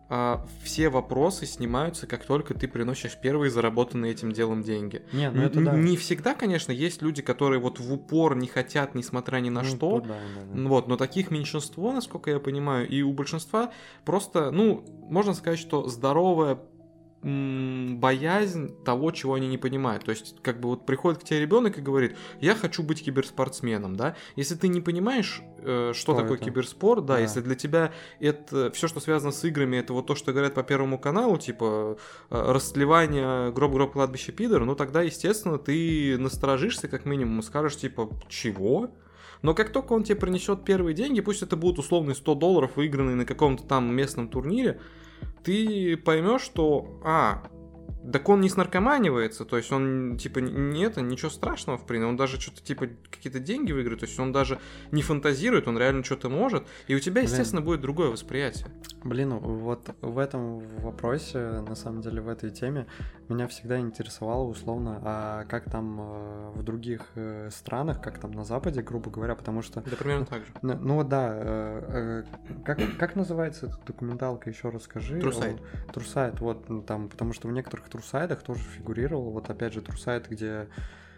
а, все вопросы снимаются, как только ты приносишь первые заработанные этим делом деньги. Не, ну это да. Не всегда, конечно, есть люди, которые вот в упор не хотят, несмотря ни на ну, что. Да, да, да. Вот, но таких меньшинство, насколько я понимаю, и у большинства просто, ну, можно сказать, что здоровая боязнь того, чего они не понимают. То есть, как бы вот приходит к тебе ребенок и говорит, я хочу быть киберспортсменом, да. Если ты не понимаешь, э, что, что такое это? киберспорт, да, да, если для тебя это все, что связано с играми, это вот то, что говорят по Первому каналу, типа э, растлевание гроб-гроб кладбища пидор, ну тогда, естественно, ты насторожишься как минимум и скажешь, типа, чего? Но как только он тебе принесет первые деньги, пусть это будут условные 100 долларов, выигранные на каком-то там местном турнире, ты поймешь, что, а, так он не снаркоманивается, то есть он, типа, не это, ничего страшного, в принципе, он даже что-то, типа, какие-то деньги выиграет, то есть он даже не фантазирует, он реально что-то может, и у тебя, естественно, Блин. будет другое восприятие. Блин, вот в этом вопросе, на самом деле, в этой теме, меня всегда интересовало, условно, а как там э, в других э, странах, как там на Западе, грубо говоря, потому что... Да, примерно так же. Ну, ну да, э, как, как называется эта документалка, еще расскажи. Трусайт. Трусайт, вот, там, потому что в некоторых трусайдах тоже фигурировал. Вот опять же трусайт, где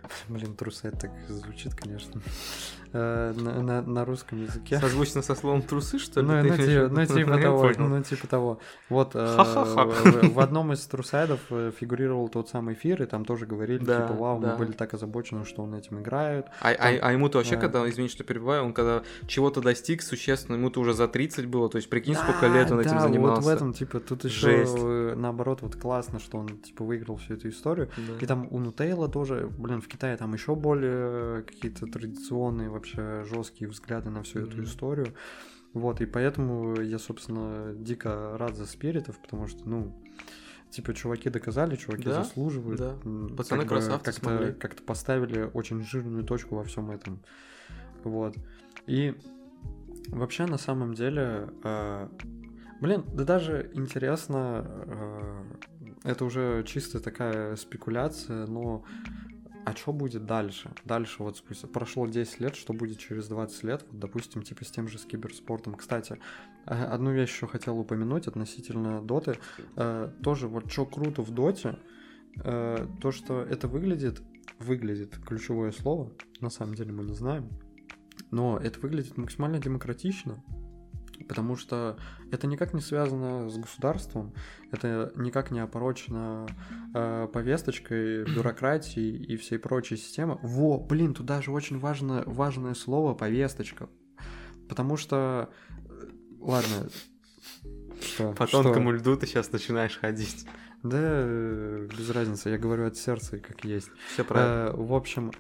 Блин, трусы так звучит, конечно. Э, на, на, на русском языке. Созвучно со словом трусы, что ли? Ну, ну, типа, ну типа того, ну, типа того. Вот э, в, в одном из трусайдов э, фигурировал тот самый эфир, и там тоже говорили, да, типа, вау, да. мы были так озабочены, что он этим играет. А, там, а, а ему-то вообще, да. когда, извини, что перебиваю, он когда чего-то достиг существенно, ему-то уже за 30 было, то есть прикинь, да, сколько лет он да, этим занимался. вот в этом, типа, тут еще Жесть. наоборот, вот классно, что он, типа, выиграл всю эту историю. Да. И там у Нутейла тоже, блин, в Китае там еще более какие-то традиционные вообще жесткие взгляды на всю mm-hmm. эту историю. Вот, и поэтому я, собственно, дико рад за спиритов, потому что, ну, Типа, чуваки доказали, чуваки Да, заслуживают. да. Пацаны как красавцы смогли. как-то, как-то поставили очень жирную точку во всем этом. Вот. И вообще, на самом деле, э, блин, да даже интересно, э, это уже чисто такая спекуляция, но а что будет дальше? Дальше вот спустя прошло 10 лет, что будет через 20 лет, вот, допустим, типа с тем же с киберспортом. Кстати, э, одну вещь еще хотел упомянуть относительно доты. Э, тоже вот что круто в доте, э, то, что это выглядит, выглядит ключевое слово, на самом деле мы не знаем, но это выглядит максимально демократично, потому что это никак не связано с государством, это никак не опорочено э, повесточкой, бюрократией и всей прочей системы. Во, блин, тут даже очень важно, важное слово повесточка, потому что, э, ладно, что? По Что? тонкому льду ты сейчас начинаешь ходить. Да, э, без разницы, я говорю от сердца, как есть. Все правильно. Э, в общем,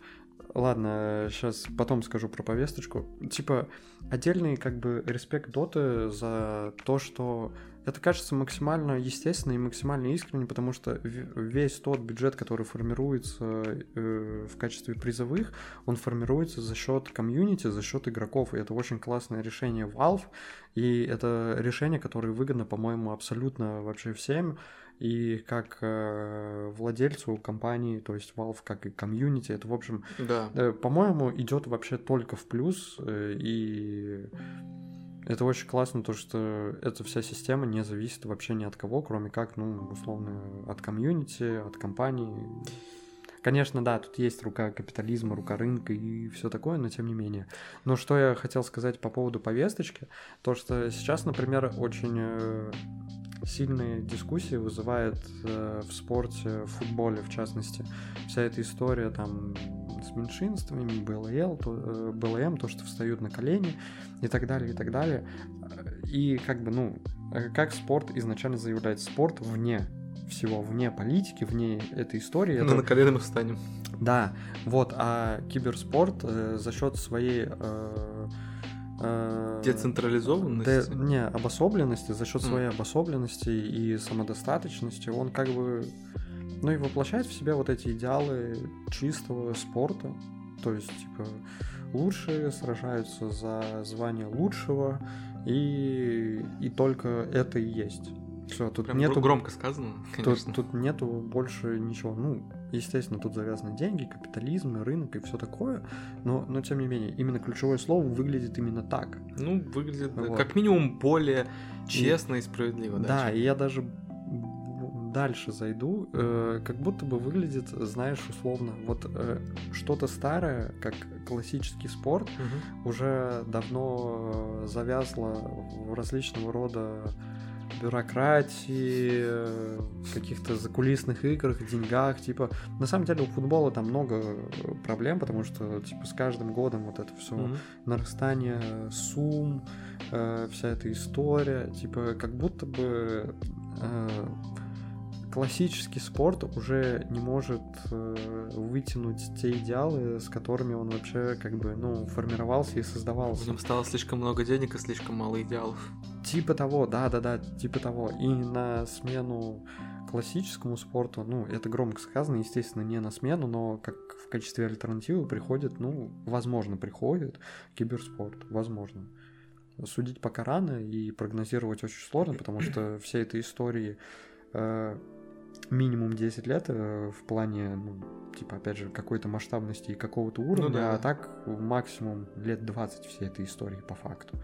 ладно, сейчас потом скажу про повесточку. Типа, отдельный как бы респект Доты за то, что это кажется максимально естественно и максимально искренне, потому что весь тот бюджет, который формируется э, в качестве призовых, он формируется за счет комьюнити, за счет игроков. И это очень классное решение Valve. И это решение, которое выгодно, по-моему, абсолютно вообще всем. И как э, владельцу компании, то есть Valve, как и комьюнити, это, в общем, Да. Э, По-моему, идет вообще только в плюс, э, и это очень классно, то что эта вся система не зависит вообще ни от кого, кроме как, ну, условно, от комьюнити, от компании. Конечно, да, тут есть рука капитализма, рука рынка и все такое, но тем не менее. Но что я хотел сказать по поводу повесточки, то что сейчас, например, очень э, сильные дискуссии вызывает э, в спорте, в футболе в частности, вся эта история там с меньшинствами, БЛЛ, то, э, БЛМ, то, что встают на колени и так далее, и так далее. И как бы, ну, э, как спорт изначально заявляет, спорт вне всего, вне политики, вне этой истории. Ну, это- на колено мы встанем. да, вот, а киберспорт э, за счет своей э, Децентрализованности. Де- не, обособленности, за счет своей обособленности и самодостаточности, он как бы, ну и воплощает в себе вот эти идеалы чистого спорта. То есть, типа, лучшие сражаются за звание лучшего, и, и только это и есть. Все, тут Прям нету громко сказано, Тут, конечно. тут нету больше ничего. Ну, естественно, тут завязаны деньги, капитализм, и рынок и все такое. Но, но тем не менее, именно ключевое слово выглядит именно так. Ну, выглядит да, Вот. как минимум более честно и справедливо. Да, чем- и я даже дальше зайду, э, как будто бы выглядит, знаешь, условно, вот э, что-то старое, как классический спорт, Мгм. уже давно завязло в различного рода бюрократии, э, каких-то закулисных играх, деньгах, типа, на самом деле у футбола там много э, проблем, потому что, типа, с каждым годом вот это все Мгм. нарастание сумм, э, вся эта история, типа, как будто бы э, классический спорт уже не может э, вытянуть те идеалы, с которыми он вообще как бы, ну, формировался и В создавался. нем стало слишком много денег и слишком мало идеалов. Типа того, да-да-да, типа того. И на смену классическому спорту, ну, это громко сказано, естественно, не на смену, но как в качестве альтернативы приходит, ну, возможно, приходит киберспорт, возможно. Судить пока рано и прогнозировать очень сложно, потому что все этой истории э, минимум 10 лет э, в плане, ну, типа, опять же, какой-то масштабности и какого-то уровня, да. а так максимум лет 20 всей этой истории по факту.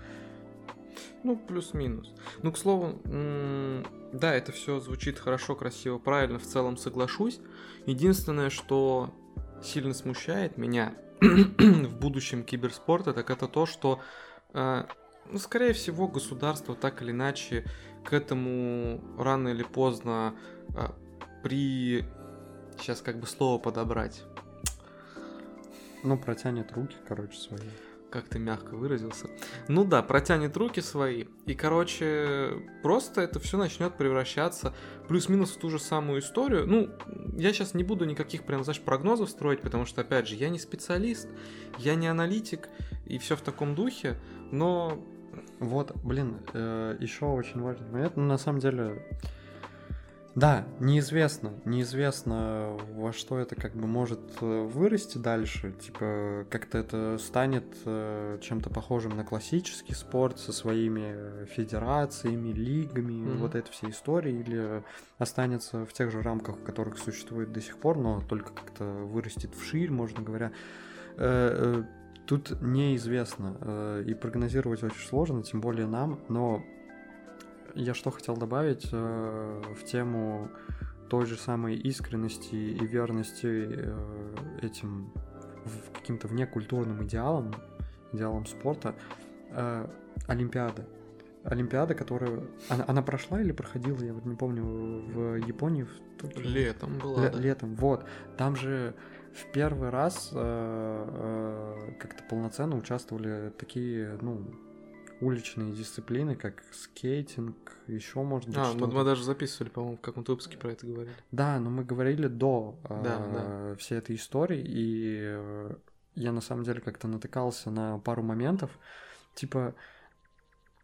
Ну, плюс-минус. Ну, к слову, да, это все звучит хорошо, красиво, правильно, в целом соглашусь. Единственное, что сильно смущает меня в будущем киберспорта, так это то, что, э, ну, скорее всего, государство так или иначе к этому рано или поздно э, при... Сейчас как бы слово подобрать. Ну, протянет руки, короче, свои. как ты мягко выразился. Ну да, протянет руки свои. И, короче, просто это все начнет превращаться плюс-минус в ту же самую историю. Ну, я сейчас не буду никаких прям, знаешь, прогнозов строить, потому что, опять же, я не специалист, я не аналитик, и все в таком духе, но Вот, блин, еще очень важный момент. Ну, на самом деле, Да, неизвестно, неизвестно, во что это как бы может э, вырасти дальше, типа как-то это станет э, чем-то похожим на классический спорт со своими федерациями, лигами, mm-hmm. вот этой всей истории, или останется в тех же рамках, в которых существует до сих пор, но только как-то вырастет вширь, можно говоря. Э, тут неизвестно, и прогнозировать очень сложно, тем более нам, но я что хотел добавить э, в тему той же самой искренности и верности э, этим каким-то внекультурным идеалам, идеалам спорта, э, Олимпиада. Олимпиада, которая... Она, она прошла или проходила, я вот не помню, в Японии? В... Летом была, Л- да. Летом, вот. Там же в первый раз э, э, как-то полноценно участвовали такие, ну, уличные дисциплины, как скейтинг, еще можно быть. А, мы, мы даже записывали, по-моему, в каком-то выпуске про это говорили. Да, но мы говорили до да, э, да. всей этой истории, и э, я на самом деле как-то натыкался на пару моментов. Типа,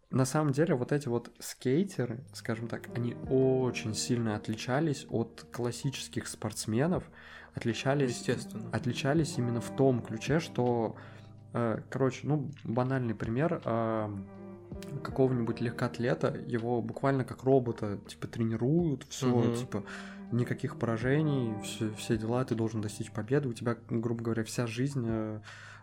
на самом деле вот эти вот скейтеры, скажем так, они очень сильно отличались от классических спортсменов, отличались, Естественно. отличались именно в том ключе, что Э, короче, ну, банальный пример какого-нибудь легкоатлета, его буквально как робота, типа, тренируют, все, угу. типа, никаких поражений, все, все дела, ты должен достичь победы, у тебя, грубо говоря, вся жизнь э,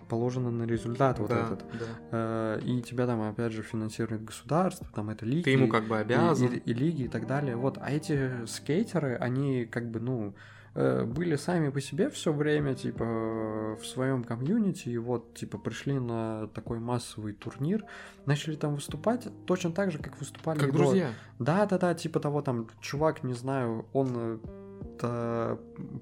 положена на результат вот да, этот. Да. Э, и тебя там, опять же, финансирует государство, там это лиги. Ты ему как бы обязан. И, и, и лиги и так далее. Вот, а эти скейтеры, они как бы, ну, Э, были сами по себе все время, типа, в своем комьюнити, и вот, типа, пришли на такой массовый турнир, начали там выступать точно так же, как выступали... Как друзья. Да-да-да, типа того, там, чувак, не знаю, он э,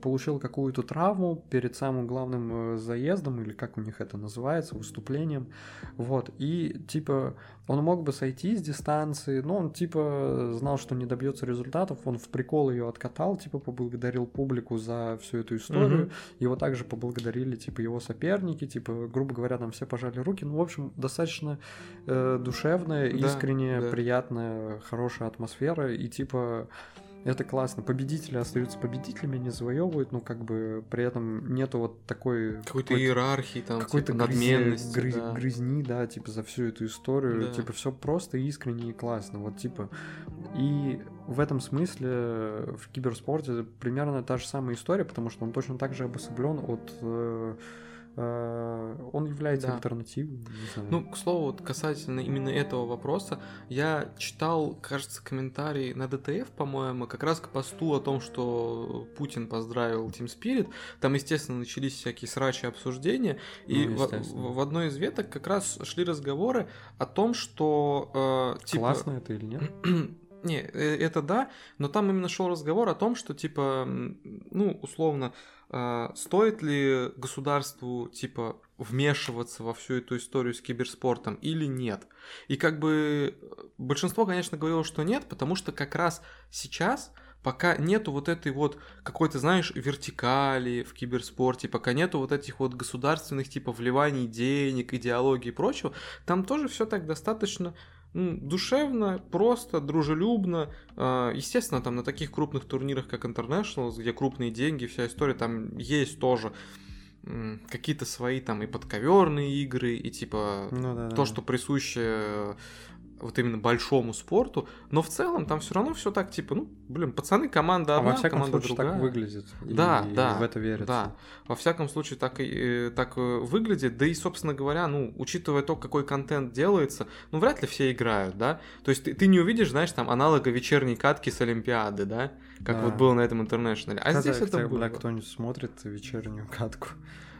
получил какую-то травму перед самым главным э, заездом, или как у них это называется, выступлением, вот, и, типа, он мог бы сойти с дистанции, но он, типа, знал, что не добьется результатов, он в прикол ее откатал, типа, поблагодарил публику за всю эту историю, угу. его также поблагодарили, типа, его соперники, типа, грубо говоря, там все пожали руки, ну, в общем, достаточно э, душевная, да, искренняя, да. приятная, хорошая атмосфера, и, типа, это классно. Победители остаются победителями, не завоевывают, но как бы при этом нету вот такой... Какой-то иерархии там, какой-то типа, надменности. Грыз, да. Грызни, да, типа за всю эту историю. Да. Типа все просто искренне и классно. Вот типа... И в этом смысле в киберспорте примерно та же самая история, потому что он точно так же обособлен от Э, он является да. альтернативой. Ну, к слову, вот касательно именно этого вопроса, я читал, кажется, комментарий на ДТФ, по-моему, как раз к посту о том, что Путин поздравил Team Spirit. Там, естественно, начались всякие срачи обсуждения, и ну, в, в одной из веток как раз шли разговоры о том, что... Э, типа... Классно это или нет? Не, э, это да, но там именно шел разговор о том, что, типа, ну, условно, а, стоит ли государству, типа, вмешиваться во всю эту историю с киберспортом или нет? И как бы большинство, конечно, говорило, что нет, потому что как раз сейчас пока нету вот этой вот какой-то, знаешь, вертикали в киберспорте, пока нету вот этих вот государственных типа вливаний денег, идеологии и прочего, там тоже все так достаточно душевно, просто, дружелюбно. А, естественно, там на таких крупных турнирах, как Internationals, где крупные деньги, вся история, там есть тоже какие-то свои там и подковерные игры, и типа ну, да, то, да. что присуще вот именно большому спорту, но в целом там все равно все так типа, ну, блин, пацаны, команда одна, а во всяком команда случае другая. так выглядит. Да, и да. В это верится. Да. Во всяком случае так и э, так э, выглядит, да и собственно говоря, ну, учитывая то, какой контент делается, ну вряд ли все играют, да. То есть ты, ты не увидишь, знаешь, там аналога вечерней катки с Олимпиады, да, как да. вот было на этом интернешнале. А Когда, здесь это было. кто-нибудь смотрит вечернюю катку.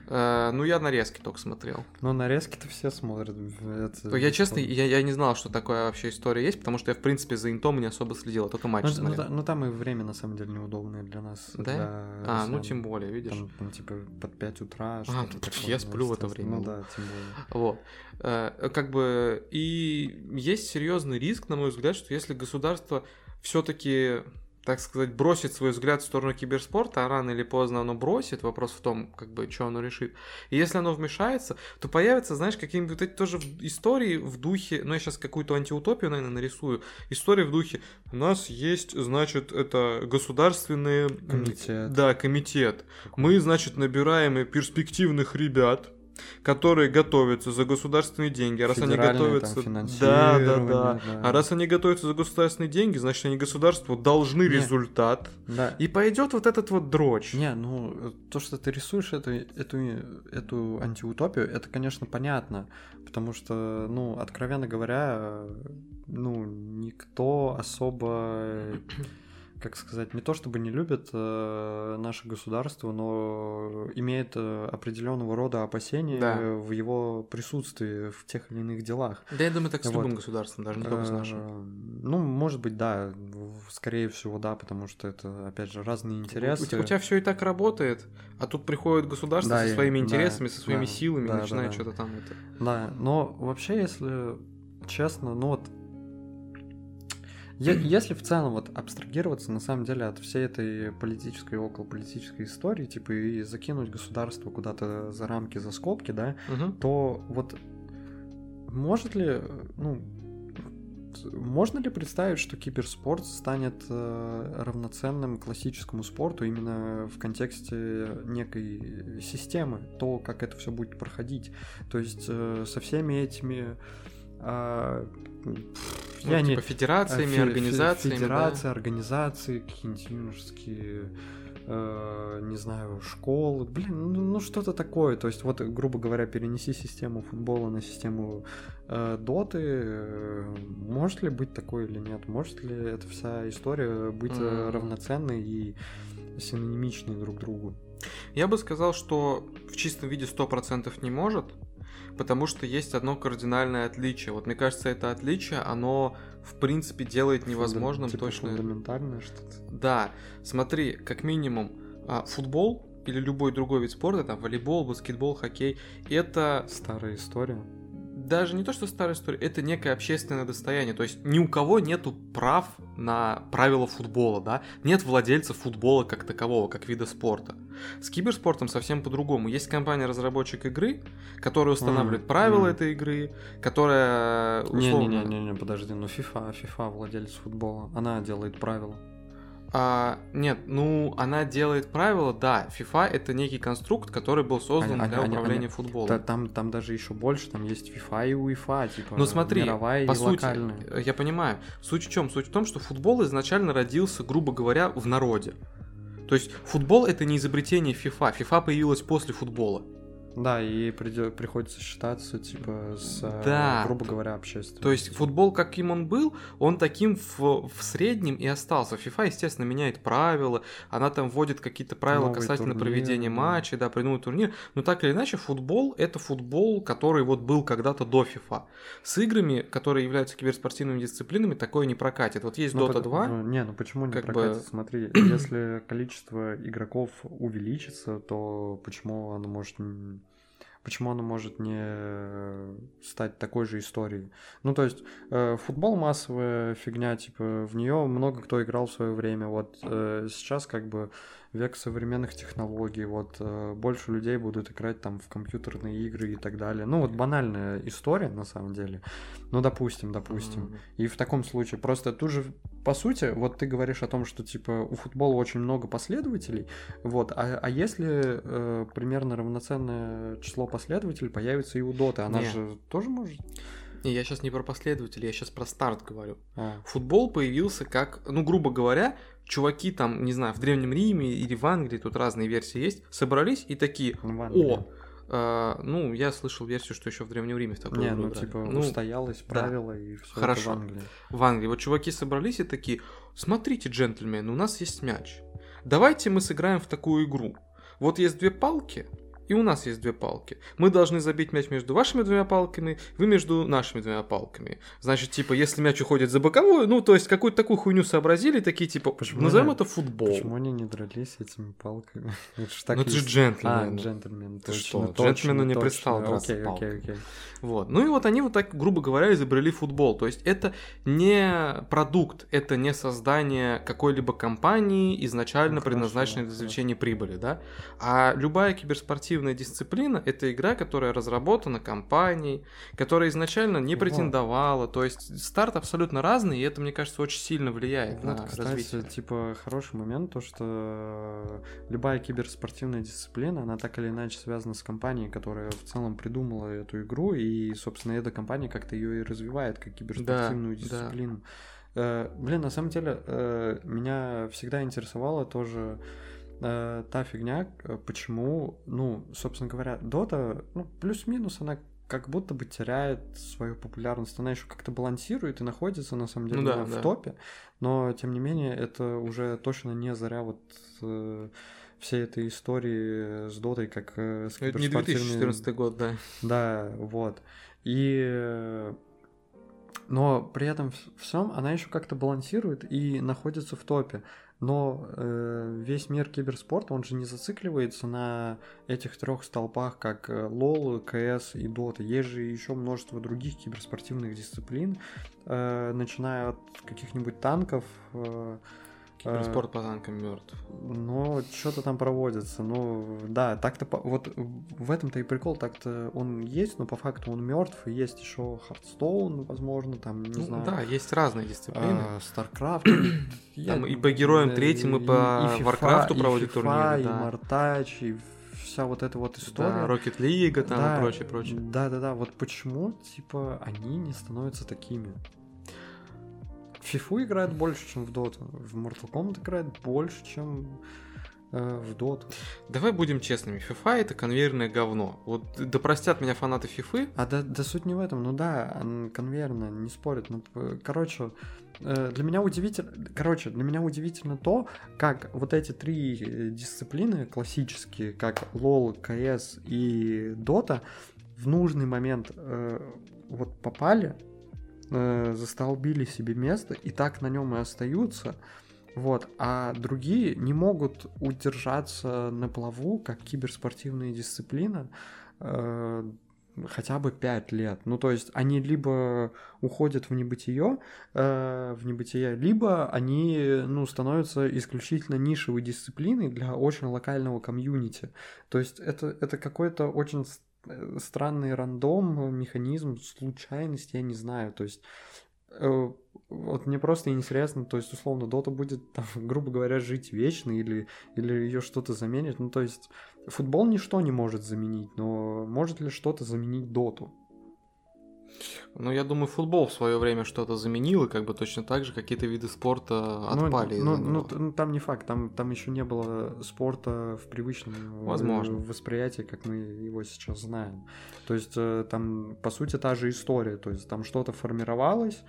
Э, ну, я нарезки только смотрел. Ну, нарезки-то все смотрят. Это... Я честно, я, я не знал, что такое вообще история есть, потому что я, в принципе, за интом не особо следил, а только матч ну, смотрел. Ну, ну, там и время, на самом деле, неудобное для нас. Да? Для... А, сам... ну, тем более, видишь. Там, там типа, под 5 утра. А, тут я сплю в это время. Ну, да, тем более. Вот. Э, как бы, и есть серьезный риск, на мой взгляд, что если государство все-таки так сказать, бросит свой взгляд в сторону киберспорта, а рано или поздно оно бросит, вопрос в том, как бы, что оно решит. И если оно вмешается, то появятся, знаешь, какие-нибудь вот эти тоже истории в духе, ну, я сейчас какую-то антиутопию, наверное, нарисую, истории в духе, у нас есть, значит, это государственный... Комитет. Да, комитет. Мы, значит, набираем перспективных ребят, которые готовятся за государственные деньги, а раз они готовятся, да, да, да, да. а раз они готовятся за государственные деньги, значит они государству должны Не. результат, Да. и пойдет вот этот вот дрочь. Не, ну то, что ты рисуешь эту, эту, эту антиутопию, это, конечно, понятно. Потому что, ну, откровенно говоря, ну, никто особо, как сказать, не то чтобы не любит э, наше государство, но имеет э, определенного рода опасения Да. в его присутствии в тех или иных делах. Да я думаю, так с Вот. любым государством, даже не только с нашим. Э, Ну, может быть, да, скорее всего, да, потому что это, опять же, разные интересы. У, те- у тебя все и так работает, а тут приходит государство Да, со своими да, интересами, со своими да, силами, да, и да, начинает да. что-то там это. Да, но вообще, если честно, ну вот... Если в целом вот абстрагироваться на самом деле от всей этой политической околополитической истории, типа и закинуть государство куда-то за рамки, за скобки, да, Мгм. то вот может ли, ну, можно ли представить, что киберспорт станет э, равноценным классическому спорту именно в контексте некой системы, то, как это все будет проходить? То есть э, со всеми этими... а, пф, Ну, я не- типа федерациями, фе- организациями. да. Федерации, организации, какие-нибудь юношеские, э, не знаю, школы. Блин, ну, ну что-то такое. То есть, вот, грубо говоря, перенеси систему футбола на систему э, доты. Э, Может ли быть такое или нет? Может ли эта вся история быть М. равноценной и синонимичной друг другу? Я бы сказал, что в чистом виде 100% не может, потому что есть одно кардинальное отличие. Вот мне кажется, это отличие, оно в принципе делает невозможным типа точно... фундаментальное что-то. Да, смотри, как минимум, а, футбол или любой другой вид спорта, там волейбол, баскетбол, хоккей, это Старая история. Даже не то, что старая история, это некое общественное достояние. То есть ни у кого нету прав на правила футбола, да? Нет владельца футбола как такового, как вида спорта. С киберспортом совсем по-другому. Есть компания-разработчик игры, которая устанавливает Мгм, правила мгм. этой игры, которая условно... Не-не-не, подожди, ну FIFA, FIFA владелец футбола, она делает правила. А, нет, ну, она делает правила, да. FIFA это некий конструкт, который был создан Они- для они- управления они- футболом. Та- Там, там даже еще больше, там есть FIFA и UEFA, типа Ну смотри, мировая по и сути, локальная. э, я понимаю. Суть в чем? Суть в том, что футбол изначально родился, грубо говоря, в народе. То есть футбол это не изобретение FIFA. FIFA появилась после футбола. Да, и придё- приходится считаться, типа, с, э, Да. грубо говоря, общественностью. То есть футбол, каким он был, он таким в, в среднем и остался. FIFA, естественно, меняет правила, она там вводит какие-то правила Новые касательно турниры, проведения да. матчей, да, придумывает турнир. Но так или иначе, футбол это футбол, который вот был когда-то до FIFA. С играми, которые являются киберспортивными дисциплинами, такое не прокатит. Вот есть Ну, Dota под- 2. ну, Не, ну почему не как бы- прокатит? Смотри, если количество игроков увеличится, то почему оно может... Почему оно может не стать такой же историей? Ну, то есть, э, футбол массовая фигня, типа, в нее много кто играл в свое время. Вот э, сейчас как бы век современных технологий, вот э, больше людей будут играть там в компьютерные игры и так далее. Ну, вот банальная история, на самом деле. Ну, допустим, допустим. М. И в таком случае просто тут же, по сути, вот ты говоришь о том, что типа у футбола очень много последователей, вот, а, а если э, примерно равноценное число последователей появится и у Доты, она Не. же тоже может? Не, я сейчас не про последователей, я сейчас про старт говорю. А, Футбол появился как, ну, грубо говоря, чуваки там, не знаю, в Древнем Риме или в Англии, тут разные версии есть, собрались и такие, о, э, ну, я слышал версию, что еще в Древнем Риме в такую Не, ну играли. типа Ну, устоялось правило и все Хорошо. в Англии. в Англии. Вот чуваки собрались и такие, смотрите, джентльмены, у нас есть мяч. Давайте мы сыграем в такую игру. Вот есть две палки, и у нас есть две палки. Мы должны забить мяч между вашими двумя палками, вы между нашими двумя палками. Значит, типа, если мяч уходит за боковую, ну, то есть какую-то такую хуйню сообразили, такие, типа, Почему назовем они- это футбол. Почему они не дрались этими палками? Это ж так Ну, это же есть. джентльмены. А, джентльмен, Ты точно, что, точно, джентльмену не точно. пристало драться Окей, окей, окей. Вот. Ну и вот они вот так, грубо говоря, изобрели футбол. То есть это не продукт, это не создание какой-либо компании, изначально Ну, предназначенной для извлечения прибыли, да? А любая киберспортивная дисциплина — это игра, которая разработана компанией, которая изначально не претендовала. То есть старт абсолютно разный, и это, мне кажется, очень сильно влияет Вот, на кстати, развитие. типа, хороший момент, то, что любая киберспортивная дисциплина, она так или иначе связана с компанией, которая в целом придумала эту игру, и, собственно, эта компания как-то ее и развивает, как киберспортивную Да, дисциплину. Э, блин, на самом деле, э, меня всегда интересовало тоже э, та фигня, э, почему, ну, собственно говоря, Дота, ну, плюс-минус она как будто бы теряет свою популярность. Она еще как-то балансирует и находится, на самом деле, Ну да, в да. топе, но, тем не менее, это уже точно не заря вот э, всей этой истории с Дотой, как э, с Это не киберспортивной- 2014 год, да. да, вот. И... Но при этом всем она еще как-то балансирует и находится в топе. Но э, весь мир киберспорта, он же не зацикливается на этих трех столпах, как э, лол, КС и Дота. Есть же еще множество других киберспортивных дисциплин, э, начиная от каких-нибудь танков, э, Киберспорт по танкам мертв. ну, что-то там проводится. Ну, да, так-то вот в этом-то и прикол, так-то он есть, но по факту он мертв. И есть еще Hearthstone, возможно, там, не Ну, знаю. да, есть разные дисциплины. а, StarCraft. Там и по героям третьим, и по Warcraft у проводят турниры, И да. Мартач, и вся вот эта вот история. Да, Rocket League там Да, и прочее, прочее. Да, да, да. Вот почему, типа, они не становятся такими? В FIFA играет больше, чем в Dota. В Mortal Kombat играет больше, чем э, в Dota. Давай будем честными, FIFA это конвейерное говно. Вот да простят меня фанаты FIFA, А да, да суть не в этом. Ну да, он конвейерно, не спорят. Ну, короче, э, для меня удивительно, короче, для меня удивительно то, как вот эти три э, дисциплины классические, как LoL, CS и Dota, в нужный момент э, вот попали, э, застолбили себе место и так на нем и остаются. Вот, а другие не могут удержаться на плаву, как киберспортивная дисциплина, э, хотя бы 5 лет. Ну, то есть они либо уходят в небытие, э, в небытие, либо они, ну, становятся исключительно нишевой дисциплиной для очень локального комьюнити. То есть это, это какой-то очень странный рандом, механизм, случайность, я не знаю. То есть э, вот мне просто интересно, то есть, условно, Дота будет, там, грубо говоря, жить вечно или, или ее что-то заменит. Ну, то есть, футбол ничто не может заменить, но может ли что-то заменить Доту? Ну я думаю, футбол в свое время что-то заменил, и как бы точно так же какие-то виды спорта Ну, отпали. Ну, ну, ну, там не факт, там, там еще не было спорта в привычном э, Возможно. восприятии, как мы его сейчас знаем. То есть э, там, по сути, та же история. То есть там что-то формировалось,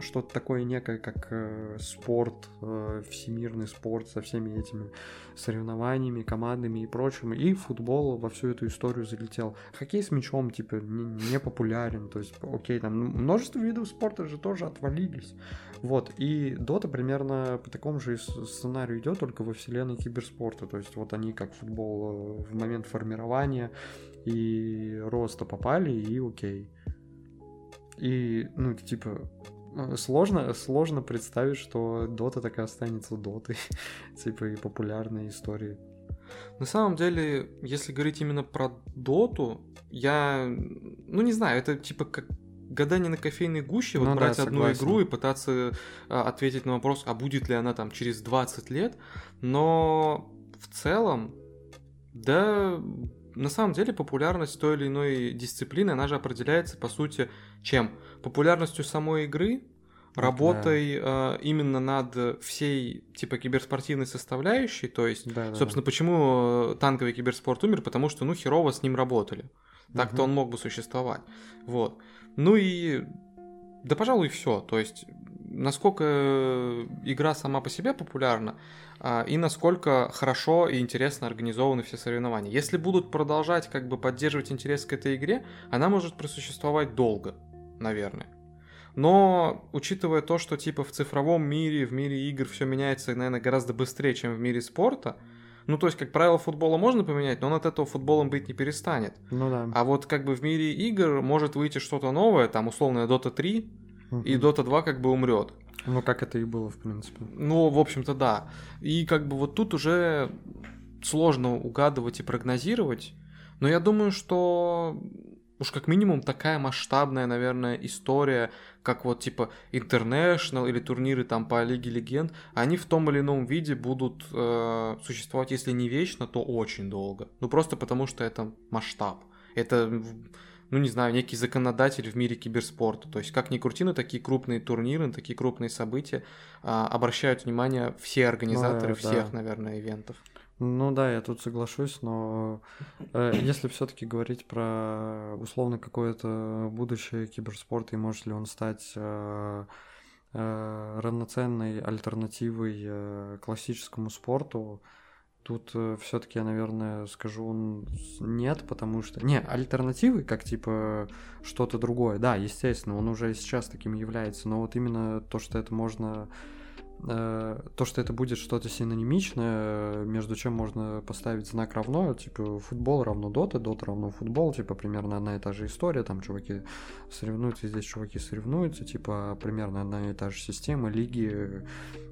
что-то такое некое, как э, спорт, э, всемирный спорт со всеми этими соревнованиями, командами и прочим. И футбол во всю эту историю залетел. Хоккей с мячом, типа, не, не популярен. То есть, окей, там множество видов спорта же тоже отвалились. Вот, и Дота примерно по такому же сценарию идет, только во вселенной киберспорта. То есть, вот они как футбол э, в момент формирования и роста попали, и окей. И, ну, типа, э, сложно, сложно представить, что Дота так и останется Дотой, типа, и популярной историей. На самом деле, если говорить именно про доту, я, ну не знаю, это типа как гадание на кофейной гуще, вот Ну да, брать одну согласен. игру и пытаться а, ответить на вопрос, а будет ли она там через 20 лет, но в целом, да, на самом деле популярность той или иной дисциплины, она же определяется, по сути, чем? Популярностью самой игры, Да. работой а, именно над всей, типа, киберспортивной составляющей, то есть Да, да, Собственно, почему э, танковый киберспорт умер? Потому что, ну, херово с ним работали. Так-то Мгм. он мог бы существовать. Вот. Ну и... Да, пожалуй, все. То есть, насколько игра сама по себе популярна, а, и насколько хорошо и интересно организованы все соревнования. Если будут продолжать как бы поддерживать интерес к этой игре, она может просуществовать долго, наверное. Но, учитывая то, что типа в цифровом мире, в мире игр все меняется, наверное, гораздо быстрее, чем в мире спорта, ну, то есть, как правило, футбола можно поменять, но он от этого футболом быть не перестанет. Ну да. А вот как бы в мире игр может выйти что-то новое, там условная Dota 3, и Dota 2 как бы умрет. Ну, как это и было, в принципе. Ну, в общем-то, да. И как бы вот тут уже сложно угадывать и прогнозировать. Но я думаю, что уж как минимум такая масштабная, наверное, история, как вот типа International или турниры там по Лиге Легенд, они в том или ином виде будут э, существовать, если не вечно, то очень долго. Ну просто потому, что это масштаб. Это ну не знаю, некий законодатель в мире киберспорта. То есть, как ни крути, на такие крупные турниры, на такие крупные события а, обращают внимание все организаторы ну, всех, да. наверное, ивентов. Ну да, я тут соглашусь, но э, если все-таки говорить про условно какое-то будущее киберспорта и может ли он стать э, э, равноценной альтернативой э, классическому спорту, Тут э, все-таки я, наверное, скажу нет, потому что... Не, альтернативы, как типа что-то другое, да, естественно, он уже сейчас таким является, но вот именно то, что это можно... Э, то, что это будет что-то синонимичное, между чем можно поставить знак равно, типа футбол равно дота, дота равно футбол, типа примерно одна и та же история, там чуваки соревнуются, здесь чуваки соревнуются, типа примерно одна и та же система, лиги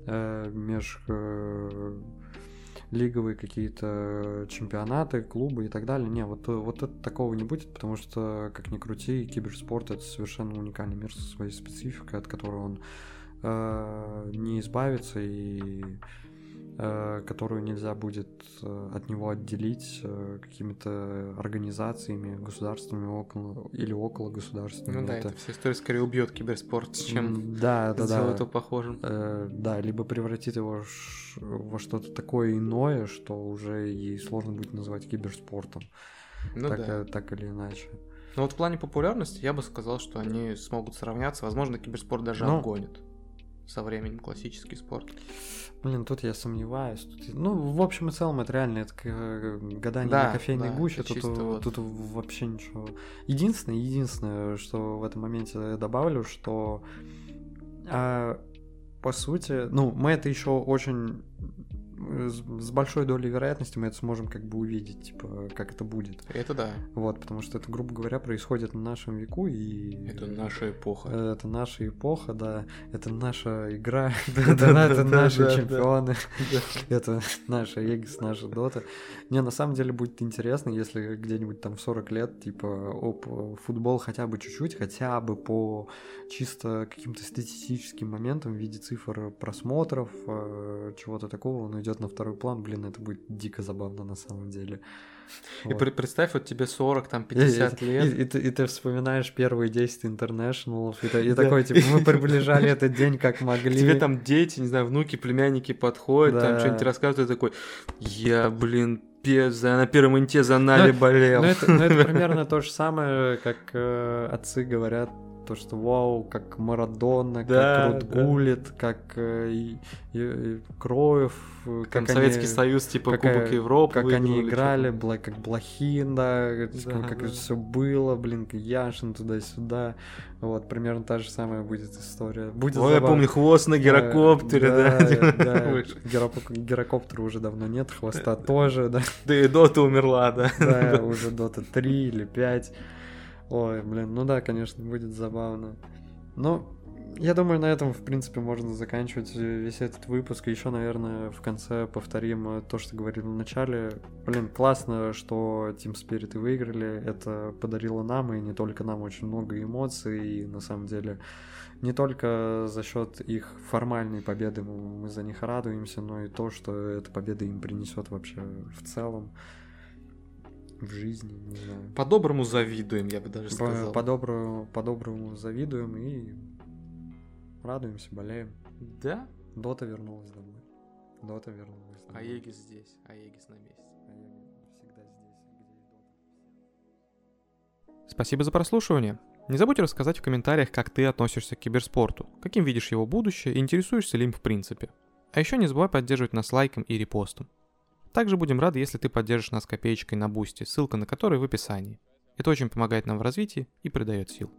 э, меж... Э, лиговые какие-то чемпионаты, клубы и так далее. Не, вот, вот это такого не будет, потому что, как ни крути, киберспорт это совершенно уникальный мир со своей спецификой, от которого он э, не избавится и Э, которую нельзя будет э, от него отделить э, какими-то организациями, государственными около, или около государственными. Ну да, это, это вся история скорее убьет киберспорт, чем да, да, сделает да. его похожим. Да, либо превратит его во что-то такое иное, что уже и сложно будет назвать киберспортом. Ну так, да. так или иначе. Но вот в плане популярности я бы сказал, что они смогут сравняться. Возможно, киберспорт даже ну, обгонит со временем классический спорт. Блин, тут я сомневаюсь. Тут... Ну, в общем и целом, это реально это гадание да, на кофейной да, гуще. Тут, вот... тут вообще ничего. Единственное, единственное, что в этом моменте я добавлю, что а, по сути, ну, мы это еще очень с большой долей вероятности мы это сможем как бы увидеть, типа, как это будет. Это да. Вот, потому что это, грубо говоря, происходит на нашем веку и... Это наша эпоха. Это наша эпоха, да. Это наша игра. Это наши чемпионы. Это наша Егис, наша Дота. Не, на самом деле будет интересно, если где-нибудь там в 40 лет, типа, оп, футбол хотя бы чуть-чуть, хотя бы по чисто каким-то статистическим моментам в виде цифр просмотров, э, чего-то такого, он идет на второй план, блин, это будет дико забавно на самом деле. И вот. представь, вот тебе 40, там, 50 и, лет. И, и, и, ты, и ты вспоминаешь первые 10 интернешнлов, и, и да. такой, типа, мы приближали этот день как могли. Тебе там дети, не знаю, внуки, племянники подходят, там что-нибудь рассказывают, и такой, я, блин, пиздец, на первом инте за Нали болел. Ну это, ну, это примерно то же самое, как э, отцы говорят то, что вау, как Марадона, да, как Рудгулит, да. как э, и, и, Кроев, э, как они, Советский Союз, типа какая, Кубок Европы. Как они играли, бла, как Блохин, да, да как да. это все было, блин, Яшин туда-сюда. Вот, примерно та же самая будет история. Будет Ой, забав... я помню, хвост на гирокоптере, да. Да, да. Гирокоптера уже давно нет, хвоста тоже, да. Да и Дота умерла, да. Да, уже Дота 3 или 5. Ой, блин, ну да, конечно, будет забавно. Ну, я думаю, на этом, в принципе, можно заканчивать весь этот выпуск. Еще, наверное, в конце повторим то, что говорил в начале. Блин, классно, что Team Spirit выиграли. Это подарило нам, и не только нам, очень много эмоций. И, на самом деле, не только за счет их формальной победы мы за них радуемся, но и то, что эта победа им принесет вообще в целом в жизни, не знаю. По-доброму завидуем, я бы даже сказал. По-доброму, по-доброму завидуем и радуемся, болеем. Да? Дота вернулась домой. Дота вернулась домой. А Егис здесь, а Егис на месте. А всегда здесь, где и Дота. Спасибо за прослушивание. Не забудь рассказать в комментариях, как ты относишься к киберспорту, каким видишь его будущее и интересуешься ли им в принципе. А еще не забывай поддерживать нас лайком и репостом. Также будем рады, если ты поддержишь нас копеечкой на бусте, ссылка на которой в описании. Это очень помогает нам в развитии и придает сил.